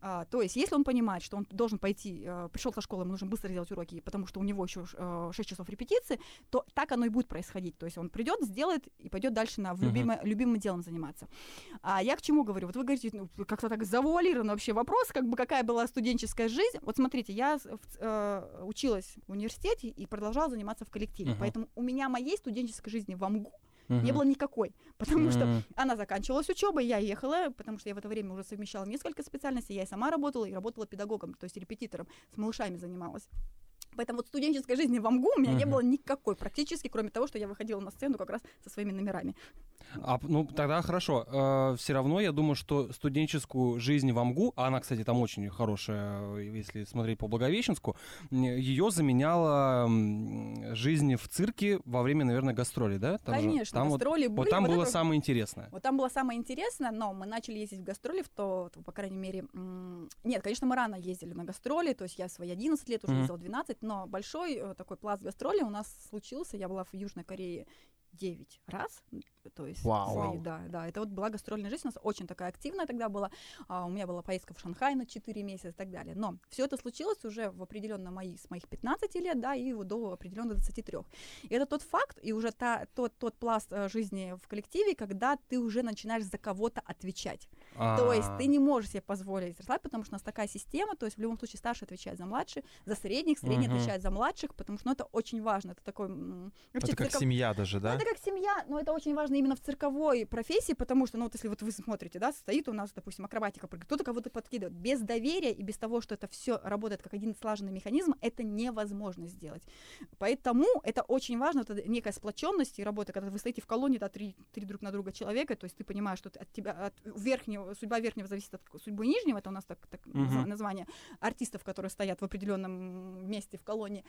А, то есть, если он понимает, что он должен пойти, э, пришел со школы, ему нужно быстро сделать уроки, потому что у него еще э, 6 часов репетиции, то так оно и будет происходить. То есть он придет, сделает и пойдет дальше на в любимое, любимым делом заниматься. А я к чему говорю? Вот вы говорите, ну, как-то так завуалирован вообще вопрос, как бы какая была студенческая жизнь. Вот смотрите, я в э, училась в университете и продолжала заниматься в коллективе, Мгм. поэтому у меня моей студенческой жизни в АМГУ не Мгм. было никакой, потому что М. она заканчивалась учебой, я ехала, потому что я в это время уже совмещала несколько специальностей, я и сама работала, и работала педагогом, то есть репетитором, с малышами занималась. Поэтому вот студенческой жизни в АМГУ у меня не Мгм. было никакой практически, кроме того, что я выходила на сцену как раз со своими номерами. А, ну, тогда хорошо. все равно я думаю, что студенческую жизнь в АМГУ, а она, кстати, там очень хорошая, если смотреть по Благовещенску, ее заменяла жизнь в цирке во время, наверное, гастролей, да? Там Конечно, же, там гастроли вот, были. Вот там вот было это... самое интересное. Вот там было самое интересное, но мы начали ездить в гастроли в то, по крайней мере... Нет, конечно, мы рано ездили на гастроли, то есть я свои 11 лет уже mm-hmm. ездила 12, но большой э, такой пласт гастролей у нас случился. Я была в Южной Корее 9 раз, то есть Вау. свои, да, да, это вот была гастрольная жизнь, у нас очень такая активная тогда была, а, у меня была поездка в Шанхай на 4 месяца и так далее, но все это случилось уже в определенно мои, с моих 15 лет, да, и вот до определенно 23. И это тот факт, и уже та, тот, тот пласт э, жизни в коллективе, когда ты уже начинаешь за кого-то отвечать. А-а-а. То есть ты не можешь себе позволить расслабить, потому что у нас такая система, то есть в любом случае старший отвечает за младших, за средних, средний угу. отвечает за младших, потому что ну, это очень важно, это такой... Это как семья даже, да? Ну, это как семья, но это очень важно именно в цирковой профессии, потому что, ну вот если вот вы смотрите, да, стоит у нас, допустим, акробатика, кто-то кого-то подкидывает. Без доверия и без того, что это все работает как один слаженный механизм, это невозможно сделать. Поэтому это очень важно, это некая сплоченность и работа, когда вы стоите в колонии, да, три, три друг на друга человека, то есть ты понимаешь, что от тебя, от верхнего, судьба верхнего зависит от судьбы нижнего, это у нас так, так uh-huh. название артистов, которые стоят в определенном месте в колонии.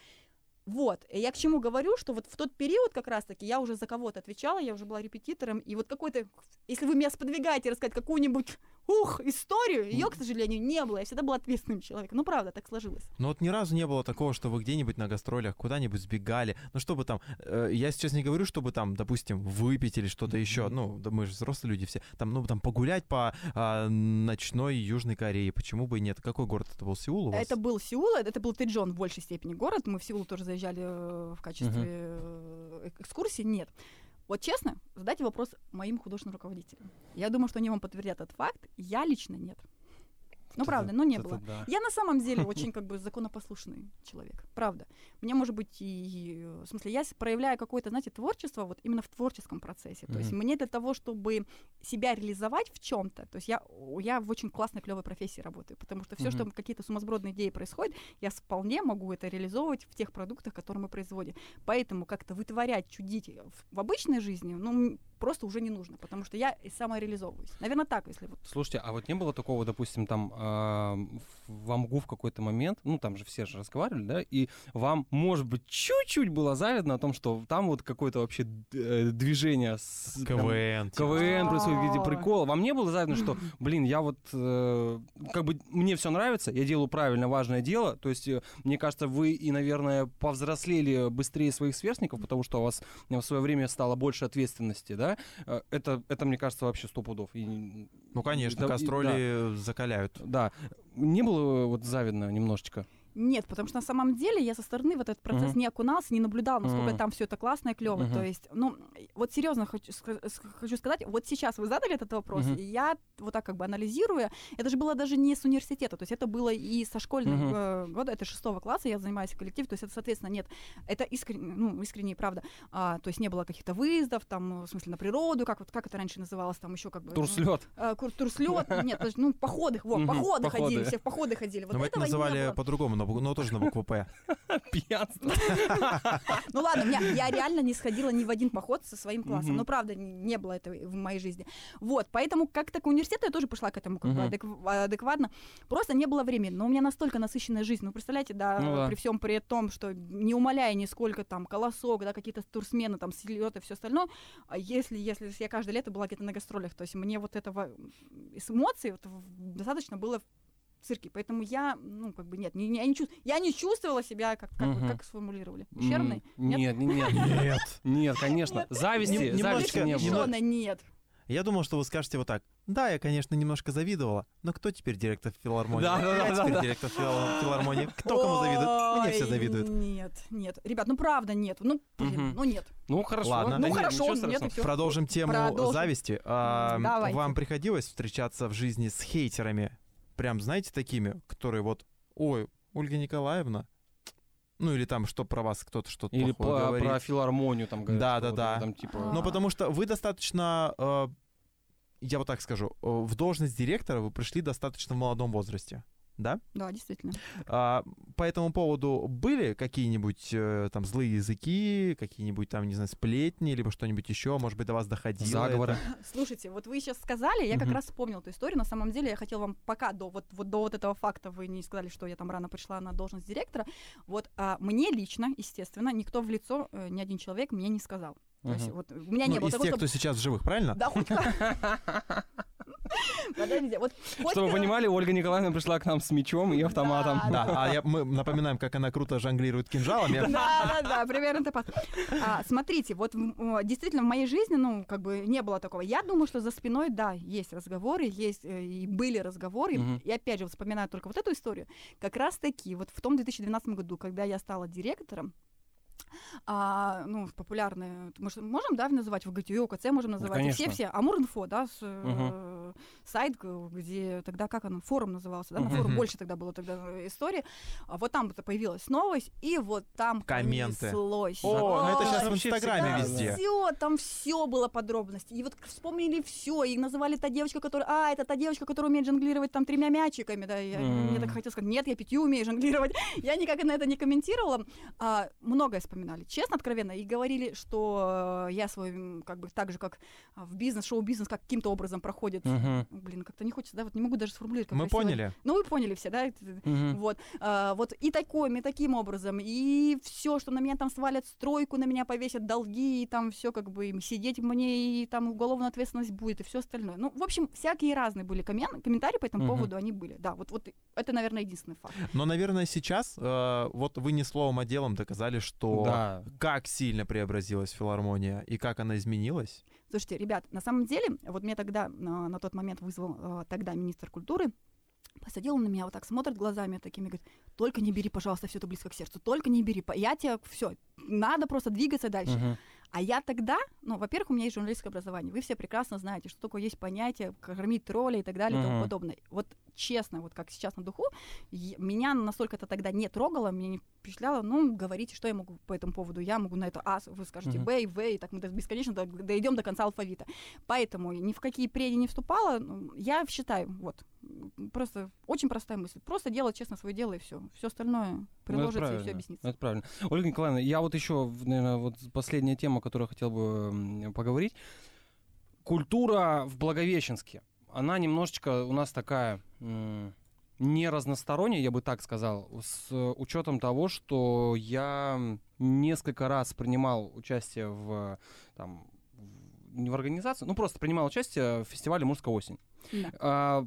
Вот, и я к чему говорю, что вот в тот период как раз-таки я уже за кого-то отвечала, я уже была репетитором, и вот какой-то, если вы меня сподвигаете рассказать какую-нибудь ух, историю, ее, к сожалению, не было. Я всегда была ответственным человеком. Ну, правда, так сложилось. Ну, вот ни разу не было такого, что вы где-нибудь на гастролях куда-нибудь сбегали. Ну, чтобы там, э, я сейчас не говорю, чтобы там, допустим, выпить или что-то еще. Ну, да мы же взрослые люди все. Там, ну, там погулять по э, ночной Южной Корее. Почему бы и нет? Какой город это был? Сеул у вас? Это был Сеул, это был Тэджон в большей степени город. Мы в Сеул тоже заезжали э, в качестве uh-huh. экскурсии. Нет. Вот честно, задайте вопрос моим художественным руководителям. Я думаю, что они вам подтвердят этот факт. Я лично нет. Ну, правда, но не было. Да. Я на самом деле (laughs) очень как бы законопослушный человек. Правда. Мне, может быть, и... В смысле, я проявляю какое-то, знаете, творчество вот именно в творческом процессе. То есть мне для того, чтобы себя реализовать в чем то то есть я, я в очень классной, клевой профессии работаю, потому что все, что какие-то сумасбродные идеи происходят, я вполне могу это реализовывать в тех продуктах, которые мы производим. Поэтому как-то вытворять, чудить в, в обычной жизни, ну, просто уже не нужно, потому что я и самореализовываюсь. Наверное, так, если вот. Слушайте, а вот не было такого, допустим, там э, в АМГУ в какой-то момент, ну там же все же разговаривали, да, и вам, может быть, чуть-чуть было завидно о том, что там вот какое-то вообще э, движение с КВН. Там, КВН происходит, где прикол. Вам не было завидно, что, (clears throat) блин, я вот э, как бы мне все нравится, я делаю правильно важное дело, то есть э, мне кажется, вы и, наверное, повзрослели быстрее своих сверстников, потому что у вас в свое время стало больше ответственности, да? Э, это, это мне кажется, вообще сто пудов. И, ну, конечно, да, кастрюли да. закаляют. Да. Не было вот завидно немножечко? Нет, потому что на самом деле я со стороны в этот процесс uh-huh. не окунался, не наблюдал, насколько uh-huh. там все это классно и клево. Uh-huh. То есть, ну, вот серьезно хочу, хочу сказать, вот сейчас вы задали этот вопрос, uh-huh. и я вот так как бы анализируя, это же было даже не с университета, то есть это было и со школьного uh-huh. года, это шестого класса, я занимаюсь в коллективе, то есть это, соответственно, нет, это искренне, ну, искренне правда, а, то есть не было каких-то выездов, там, в смысле, на природу, как вот, как это раньше называлось, там еще как бы... Турслет. А, турслет, нет, ну, походы, вот, походы ходили, все в походы ходили. Вот Но мы это называли по-другому, но, но тоже на букву П. (laughs) Пьянство. (laughs) Ну ладно, я реально не сходила ни в один поход со своим классом. Ну, правда, не было этого в моей жизни. Вот, поэтому как-то к университету я тоже пошла к этому как адекватно. Просто не было времени. Но у меня настолько насыщенная жизнь. Ну, представляете, да, ну при всем при том, что не умоляя нисколько там колосок, да, какие-то турсмены, там, слеты, все остальное, а если, если я каждое лето была где-то на гастролях, то есть мне вот этого с эмоций вот, достаточно было цирке. Поэтому я, ну, как бы нет, не, не, я, не чувств... я не чувствовала себя, как, как, угу. как сформулировали, ущербной? Нет, нет, нет. Нет, конечно. Зависти, зависти не было. нет. Я думал, что вы скажете вот так. Да, я, конечно, немножко завидовала, но кто теперь директор филармонии? Да, да, да. Я теперь директор филармонии. Кто кому завидует? Мне все завидуют. Нет, нет. Ребят, ну правда нет. Ну, блин, ну нет. Ну хорошо. Ладно. Ну хорошо, нет, Продолжим тему зависти. Вам приходилось встречаться в жизни с хейтерами? Прям, знаете, такими, которые вот, ой, Ольга Николаевна, ну или там, что про вас кто-то что-то Или по, говорит. про филармонию там говорят. Да, да, да. Там, типа... Ну потому что вы достаточно, э, я вот так скажу, э, в должность директора вы пришли достаточно в молодом возрасте. Да? Да, действительно. А, по этому поводу были какие-нибудь э, там злые языки, какие-нибудь там, не знаю, сплетни, либо что-нибудь еще, может быть, до вас доходило? Заговоры. это? (laughs) Слушайте, вот вы сейчас сказали, я как раз вспомнила эту историю. На самом деле я хотела вам пока до вот, вот до вот этого факта вы не сказали, что я там рано пришла на должность директора. Вот а, мне лично, естественно, никто в лицо, э, ни один человек мне не сказал. То есть вот у меня Ну, не было из того, тех, чтобы- кто сейчас в живых, правильно? Да, хоть (laughs) вот Чтобы вы понимали, Ольга Николаевна пришла к нам с мечом и автоматом. Да, а я- мы напоминаем, как она круто жонглирует кинжалами. Да, да, да, примерно так. А, смотрите, вот действительно в моей жизни, ну, как бы не было такого. Я думаю, что за спиной, да, есть разговоры, есть э, и были разговоры. И опять же, вспоминаю только вот эту историю. Как раз таки, вот в том 2012 году, когда я стала директором, а, ну, популярные, мы ж можем, да, называть ВГТУ, ОКЦ можем называть, и конечно. все-все, Амуринфо, да, с, э, сайт, где тогда, как он, форум назывался, да, на форум больше тогда было тогда э, истории, А вот там появилась новость, и вот там Комменты. понеслось. О, ну это сейчас в Инстаграме везде. Все, там все было подробности. И вот вспомнили все, и называли та девочка, которая, а, это та девочка, которая умеет жонглировать там тремя мячиками, да, я, М. мне так хотелось сказать, нет, я пятью умею жонглировать. (laughs) Я никак на это не комментировала. А, многое вспоминали, честно, откровенно, и говорили, что э, я свой, как бы, так же, как а, в бизнес, шоу-бизнес, как каким-то образом проходит. Мгм. Блин, как-то не хочется, да, вот не могу даже сформулировать. как Мы красиво. поняли. Ну, вы поняли все, да? Мгм. вот, а, вот и таким, и таким образом, и все, что на меня там свалят стройку, на меня повесят долги, и там все как бы сидеть мне, и там уголовная ответственность будет, и все остальное. Ну, в общем, всякие разные были коммен- комментарии по этому Мгм. поводу, они были. Да, вот, вот это, наверное, единственный факт. Но, наверное, сейчас э, вот вы не словом, а делом доказали, что Да. Как сильно преобразилась филармония и как она изменилась. Слушайте, ребят, на самом деле, вот мне тогда, на, на тот момент вызвал а, тогда министр культуры, посадил он на меня вот так, смотрит глазами такими, говорит, только не бери, пожалуйста, все это близко к сердцу, только не бери, я тебе, все, надо просто двигаться дальше. Мгм. А я тогда, ну, во-первых, у меня есть журналистское образование. Вы все прекрасно знаете, что такое есть понятие кормить тролля и так далее и тому подобное. Вот честно, вот как сейчас на духу, меня настолько это тогда не трогало, меня не впечатляло. Ну, говорите, что я могу по этому поводу. Я могу на это А, вы скажете. Б и В, и так мы бесконечно до- дойдем до конца алфавита. Поэтому ни в какие прения не вступала. Ну, Я считаю, вот, просто очень простая мысль. Просто делать честно свое дело и все. Все остальное Ну, приложится и правильно, все объяснится. Это правильно. Ольга Николаевна, я вот еще, наверное, вот последняя тема, которую хотел бы поговорить. Культура в Благовещенске, она немножечко у нас такая не разносторонняя, я бы так сказал, с учетом того, что я несколько раз принимал участие в, там, не в организации, ну просто принимал участие в фестивале «Мурская осень». Да. А,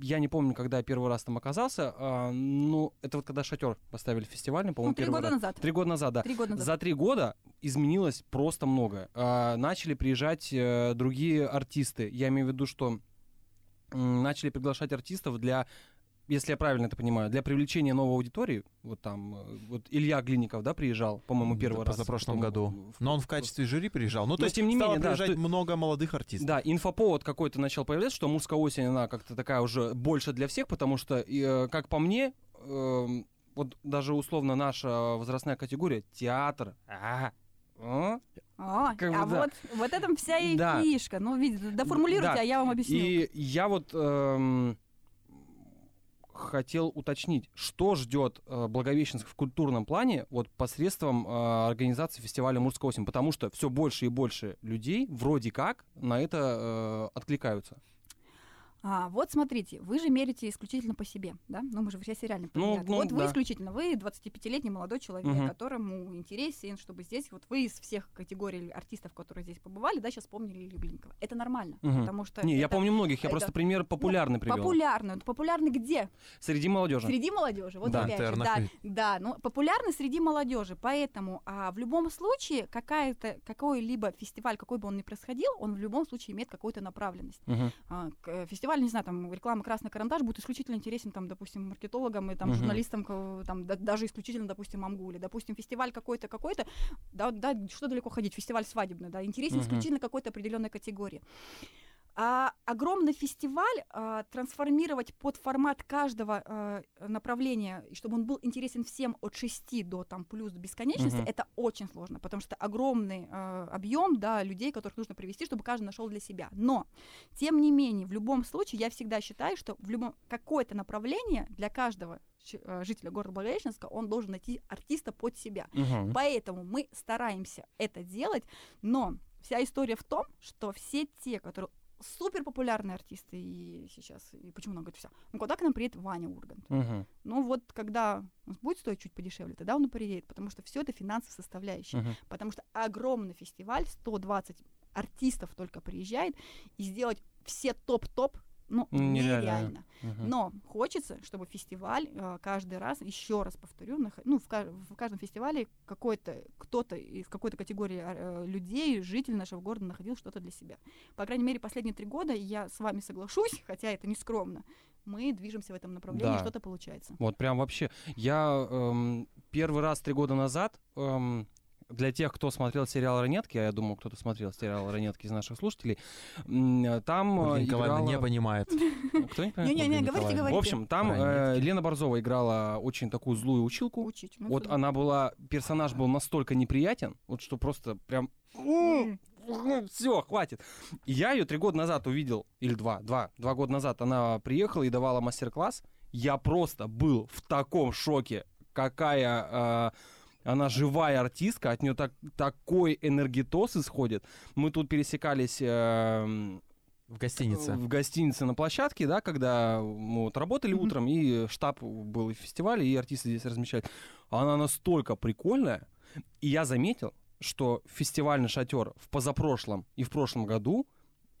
я не помню, когда я первый раз там оказался. а, ну, это вот когда шатер поставили фестивальный, по-моему, Ну, три года раз. назад. Три года назад, да. Три года назад. За три года изменилось просто многое. А, начали приезжать э, другие артисты. Я имею в виду, что начали приглашать артистов для если я правильно это понимаю, для привлечения новой аудитории, вот там, э, вот Илья Глинников, да, приезжал, по-моему, первый раз. За прошлом Потом году. в- Но он в качестве жюри приезжал. Ну, то Но есть тем не стало менее, да, приезжать то- много молодых артистов. Да, инфоповод какой-то начал появляться, что мужская осень, она как-то такая уже больше для всех, потому что, э, как по мне, эм, вот даже условно наша возрастная категория, театр, а, а, А, Как бы а да. вот в этом вся и Да. фишка. Ну, видите, доформулируйте, Да. а я вам объясню. И я вот эм, хотел уточнить, что ждет э, Благовещенск в культурном плане вот посредством э, организации фестиваля «Мурская осень», потому что все больше и больше людей вроде как на это э, откликаются. А, вот смотрите, вы же мерите исключительно по себе, да? Ну, мы же все сериально Ну, ну, Вот вы да. исключительно, вы 25-летний молодой человек, Мгм. которому интересен, чтобы здесь, вот вы из всех категорий артистов, которые здесь побывали, да, сейчас вспомнили Илью Глинникова. Это нормально, Мгм. потому что Не, я это помню многих, я это- просто пример популярный привел. популярный. Популярный где? Среди молодежи. Среди молодежи. Вот Да. опять же, да, да, ну популярный среди молодежи, поэтому а, в любом случае какая-то какой-либо фестиваль, какой бы он ни происходил, он в любом случае имеет какую-то направленность. Мгм. А, к- э, фестиваль, не знаю, там реклама «Красный карандаш» будет исключительно интересен, там, допустим, маркетологам и там Мгм. журналистам, там, да- даже исключительно, допустим, Амгуле. Допустим, фестиваль какой-то, какой-то, да, да, что далеко ходить, фестиваль свадебный, да, интересен Мгм. исключительно какой-то определенной категории. А огромный фестиваль а, трансформировать под формат каждого а, направления, и чтобы он был интересен всем от 6 до там плюс бесконечности, Мгм. это очень сложно, потому что огромный а, объем да, людей, которых нужно привести, чтобы каждый нашел для себя. Но, тем не менее, в любом случае, я всегда считаю, что в любом какое-то направление для каждого а, жителя города Благовещенска он должен найти артиста под себя. Мгм. Поэтому мы стараемся это делать, но вся история в том, что все те, которые супер популярные артисты и сейчас, и почему она говорит все, ну когда к нам приедет Ваня Ургант? Мгм. Ну вот когда он будет стоить чуть подешевле, тогда он и приедет, потому что все это финансовая составляющая, Мгм. потому что огромный фестиваль, 120 артистов только приезжает, и сделать все топ-топ, ну, Нереально. нереально. Мгм. Но хочется, чтобы фестиваль э, каждый раз, еще раз повторю, нах- ну, в, ка- в каждом фестивале какой-то, кто-то из какой-то категории э, людей, житель нашего города находил что-то для себя. По крайней мере, последние три года, я с вами соглашусь, (laughs) хотя это не скромно, мы движемся в этом направлении, Да. что-то получается. Вот прям вообще. Я эм, первый раз три года назад эм, для тех, кто смотрел сериал «Ранетки», а я думаю, кто-то смотрел сериал «Ранетки» из наших слушателей, м, там Ольга э, не играла... понимает. Кто не понимает? Не-не-не, Ольга говорите, говорите. В общем, там э. Лена Борзова играла очень такую злую училку. Учить. ну, Вот она была, персонаж был настолько неприятен, вот что просто прям... М. Все, хватит. Я ее три года назад увидел, или два, два, два года назад она приехала и давала мастер-класс. Я просто был в таком шоке, какая э, она живая артистка, от нее так, такой энергетоз исходит. Мы тут пересекались э, В гостинице. в гостинице на площадке, да, когда мы вот работали Мгм. утром, и штаб был в фестивале, и артисты здесь размещались. Она настолько прикольная, и я заметил, что фестивальный шатер в позапрошлом и в прошлом году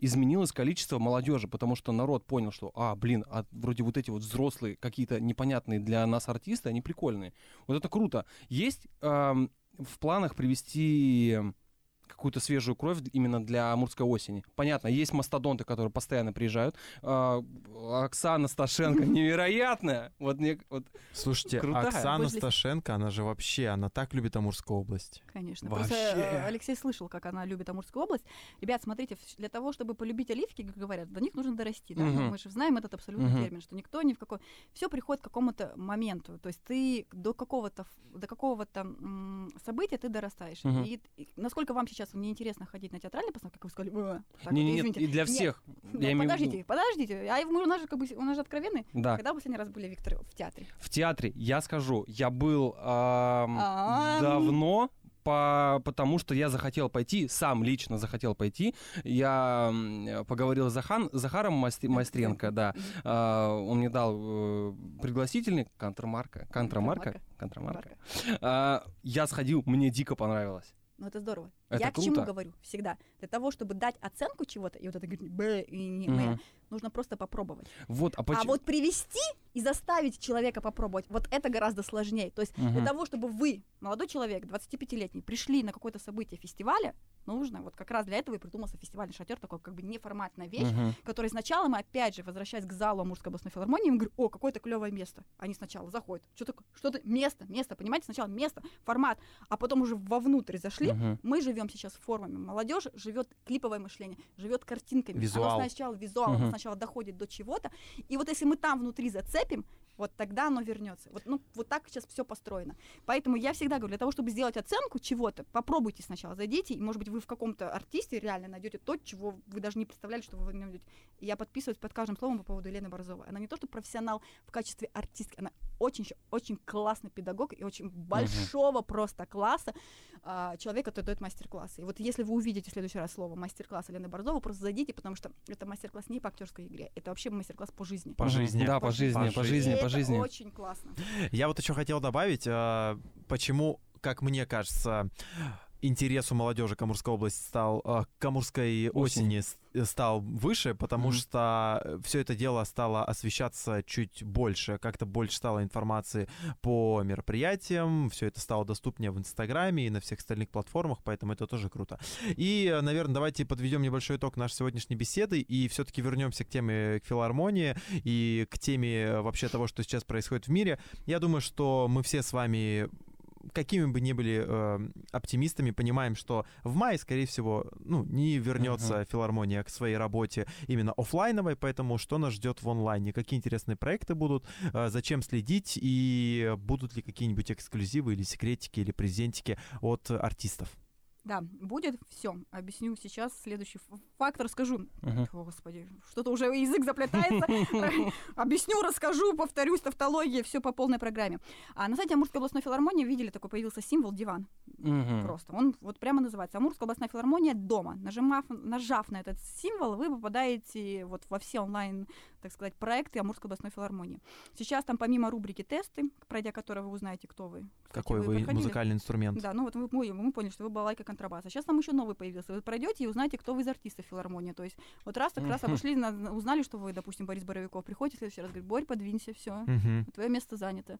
изменилось количество молодежи, потому что народ понял, что, а, блин, а вроде вот эти вот взрослые, какие-то непонятные для нас артисты, они прикольные. Вот это круто. Есть эм, в планах привести какую-то свежую кровь именно для амурской осени. Понятно, есть мастодонты, которые постоянно приезжают. А, Оксана Сташенко (laughs) невероятная. Вот мне вот Слушайте, Крутая. Оксана Возле- Сташенко, она же вообще, она так любит Амурскую область. Конечно. Вообще. Просто э, Алексей слышал, как она любит Амурскую область. Ребят, смотрите, для того, чтобы полюбить оливки, как говорят, до них нужно дорасти. Да? Мгм. Мы же знаем этот абсолютный Мгм. термин, что никто ни в какой... Все приходит к какому-то моменту. То есть ты до какого-то, до какого-то м, события ты дорастаешь. Мгм. И, и насколько вам сейчас неинтересно ходить на театральные постановки, как вы сказали, «Э, так вот, не, не, нет, извините». и для Нет, всех. ну, Я имею в виду- подождите, подождите. А мы, у нас же как бы у нас же откровенный. Да. Когда вы последний раз были, Виктор, в театре? В театре, я скажу, я был давно, по, потому что я захотел пойти, сам лично захотел пойти. Я поговорил с Захан, Захаром Майстренко, да. А, он мне дал э, пригласительный, контрмарка, контрамарка, контрамарка. А, я сходил, мне дико понравилось. Ну, это здорово. Это я к круто. чему говорю всегда? Для того, чтобы дать оценку чего-то, и вот это говорит, «Б» и не. «М», нужно просто попробовать. Вот, а А почему? вот привести и заставить человека попробовать, вот это гораздо сложнее. То есть для Мгм. того, чтобы вы, молодой человек, 25-летний, пришли на какое-то событие фестиваля, нужно, вот как раз для этого и придумался фестивальный шатер, такой как бы неформатная вещь, Мгм. который сначала мы, опять же, возвращаясь к залу Амурской областной филармонии, мы говорим, о, какое-то клевое место. Они сначала заходят, что такое, что-то, место, место, понимаете, сначала место, формат, а потом уже вовнутрь зашли, Мгм. мы живем сейчас формами. Молодежь живет клиповое мышление, живет картинками. Визуал. Оно сначала визуал, оно Мгм. сначала доходит до чего-то. И вот если мы там внутри зацепим, вот тогда оно вернется. Вот, ну, вот так сейчас все построено. Поэтому я всегда говорю, для того, чтобы сделать оценку чего-то, попробуйте сначала, зайдите, и, может быть, вы в каком-то артисте реально найдете то, чего вы даже не представляли, что вы в нем найдете. Я подписываюсь под каждым словом по поводу Елены Борзовой. Она не то, что профессионал в качестве артистки, она очень, очень классный педагог и очень большого просто класса а, человек, который дает мастер-классы. И вот если вы увидите в следующий раз слово мастер-класс Елены Борзовой, просто зайдите, потому что это мастер-класс не по актерской игре, это вообще мастер-класс по жизни. По жизни. Да, по жизни, По по жизни. жизни, И по это жизни. очень классно. Я вот еще хотел добавить, а, почему, как мне кажется, интерес у молодежи к Амурской области стал, а, к Амурской Осень. осени с- э, стал выше, потому Мгм. что все это дело стало освещаться чуть больше, как-то больше стало информации по мероприятиям, все это стало доступнее в Инстаграме и на всех остальных платформах, поэтому это тоже круто. И, наверное, давайте подведем небольшой итог нашей сегодняшней беседы и все-таки вернемся к теме к филармонии и к теме э, вообще того, что сейчас происходит в мире. Я думаю, что мы все с вами какими бы ни были э, оптимистами, понимаем, что в мае, скорее всего, ну, не вернется Мгм. филармония к своей работе именно оффлайновой, поэтому что нас ждет в онлайне, какие интересные проекты будут, э, зачем следить и будут ли какие-нибудь эксклюзивы или секретики или презентики от артистов. Да, будет все. Объясню сейчас следующий ф- фактор, скажу. Мгм. О, господи, что-то уже язык заплетается. (laughs) Объясню, расскажу, повторюсь, тавтология, все по полной программе. А на сайте Амурской областной филармонии видели, такой появился символ диван. Просто. Он вот прямо называется Амурская областная филармония дома. Нажимав, нажав на этот символ, вы попадаете вот во все онлайн, так сказать, проекты Амурской областной филармонии. Сейчас там помимо рубрики тесты, пройдя которые вы узнаете, кто вы. Кстати, Какой вы музыкальный инструмент? Да, ну вот вы, мы, мы поняли, что вы балайка контрабас. А сейчас там еще новый появился. Вы пройдете и узнаете, кто вы из артистов филармонии. То есть вот раз так раз обошли, на- узнали, что вы, допустим, Борис Боровиков. Приходите в следующий раз, говорит, Борь, подвинься, все, твое место занято.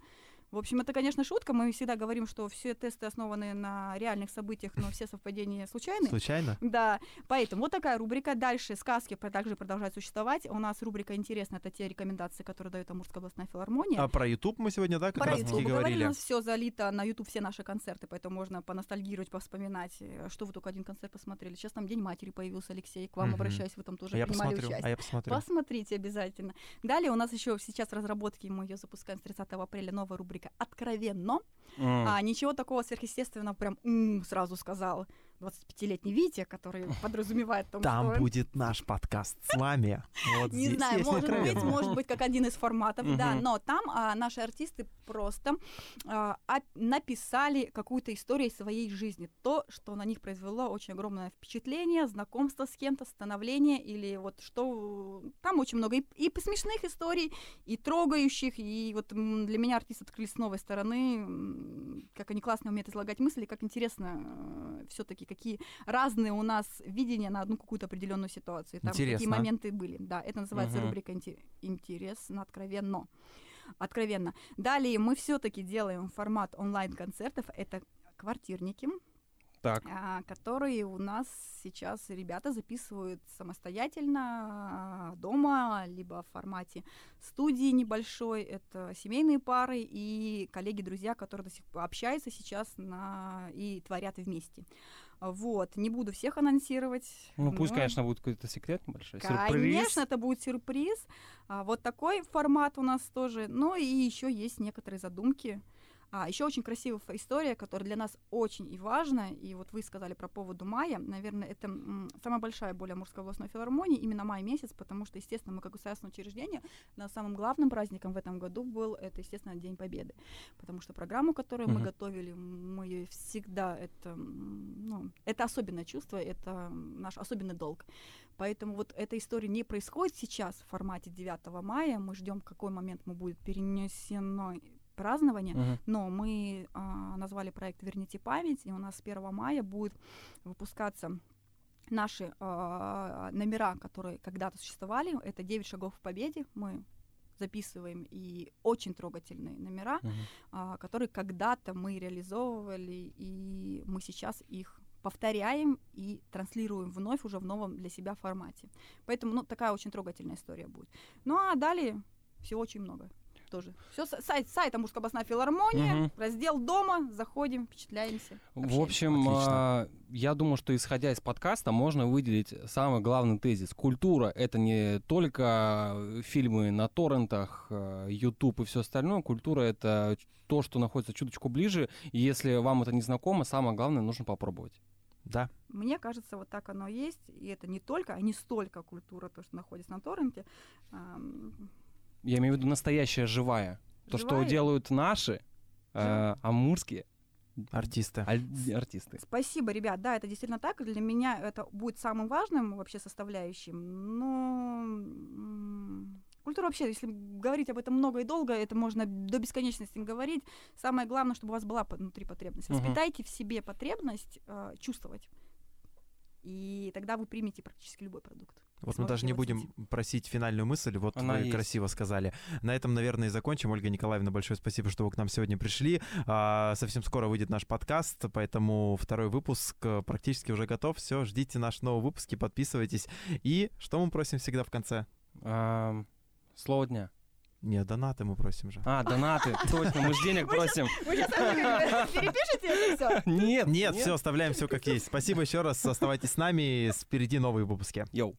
В общем, это, конечно, шутка. Мы всегда говорим, что все тесты основаны на реальных событиях, но все совпадения случайны. Случайно? Да, поэтому вот такая рубрика. Дальше сказки также продолжают существовать. У нас рубрика «Интересно» — это те рекомендации, которые дает Амурская областная филармония. А про YouTube мы сегодня, да, как Про раз YouTube говорили, у говорили? нас все залито на YouTube, все наши концерты, поэтому можно поностальгировать, повспоминать, э, что вы только один концерт посмотрели. Сейчас там День матери появился, Алексей, к вам Мгм. обращаюсь, вы там тоже А принимали участие. а я посмотрю. Посмотрите обязательно. Далее у нас еще сейчас в разработке, мы ее запускаем с 30 апреля, новая рубрика «Откровенно». М. А, ничего такого сверхъестественного, прям «м», сразу сказал 25-летний Витя, который подразумевает том, Там что... будет наш подкаст с вами. Вот (laughs) Не знаю, может быть, откровенно. может быть, как один из форматов, да, Мгм. но там а, наши артисты просто а, написали какую-то историю своей жизни, то, что на них произвело очень огромное впечатление, знакомство с кем-то, становление или вот что там очень много и, и смешных историй, и трогающих, и вот для меня артисты открылись с новой стороны, как они классно умеют излагать мысли, как интересно все-таки какие разные у нас видения на одну какую-то определенную ситуацию. Там какие Интересно. моменты были. Да, это называется Мгм. рубрика «Инте- «Интересно, откровенно». Откровенно. Далее мы все-таки делаем формат онлайн-концертов. Это квартирники, Так. а, которые у нас сейчас ребята записывают самостоятельно а, дома, либо в формате студии небольшой. Это семейные пары и коллеги-друзья, которые до сих пор общаются сейчас на... и творят вместе. Вот, не буду всех анонсировать. Ну, пусть, но- конечно, будет какой-то секрет небольшой. Конечно, Сюрприз. это будет сюрприз. А, вот такой формат у нас тоже. Ну и еще есть некоторые задумки. А, еще очень красивая история, которая для нас очень и важна. И вот вы сказали про поводу мая. Наверное, это м, самая большая боль Амурской областной филармонии, именно май месяц, потому что, естественно, мы как государственное учреждение, на самым главным праздником в этом году был, это, естественно, День Победы. Потому что программу, которую мы Мгм. готовили, мы всегда, это, ну, это особенное чувство, это наш особенный долг. Поэтому вот эта история не происходит сейчас в формате 9 мая. Мы ждем, какой момент мы будет перенесено празднование. Мгм. Но мы а, назвали проект «Верните память», и у нас с 1 мая будет выпускаться наши а, номера, которые когда-то существовали. Это «Девять шагов к победе». Мы записываем и очень трогательные номера, Мгм. а, которые когда-то мы реализовывали, и мы сейчас их повторяем и транслируем вновь уже в новом для себя формате. Поэтому, ну, такая очень трогательная история будет. Ну, а далее всего очень много тоже. Все сайт, сайт Амурская областная филармония, Мгм. раздел дома, заходим, впечатляемся. В общаемся. общем, Отлично. а, я думаю, что исходя из подкаста можно выделить самый главный тезис. Культура — это не только фильмы на торрентах, э, YouTube и все остальное. Культура — это то, что находится чуточку ближе. И если вам это не знакомо, самое главное, нужно попробовать. Да. Мне кажется, вот так оно есть, и это не только, а не столько культура, то, что находится на торренте. Я имею в виду настоящая, живая. То, что делают наши, э, амурские Артисты. аль- артисты. Спасибо, ребят. Да, это действительно так. Для меня это будет самым важным вообще составляющим. Но культура вообще, если говорить об этом много и долго, это можно до бесконечности говорить. Самое главное, чтобы у вас была внутри потребность. Воспитайте в себе потребность э, чувствовать. И тогда вы примете практически любой продукт. Вот мы даже не будем просить финальную мысль, вот Она вы есть. красиво сказали. На этом, наверное, и закончим. Ольга Николаевна, большое спасибо, что вы к нам сегодня пришли. А, совсем скоро выйдет наш подкаст, поэтому второй выпуск практически уже готов. Все, ждите наши новые выпуски, подписывайтесь. И что мы просим всегда в конце? А, слово дня. Нет, донаты мы просим же. А, донаты, точно, мы же денег просим. Вы сейчас перепишите это все? (laughs) Нет, Нет, все, оставляем все как есть. Спасибо еще раз. Оставайтесь с нами. Впереди новые выпуски. Йоу.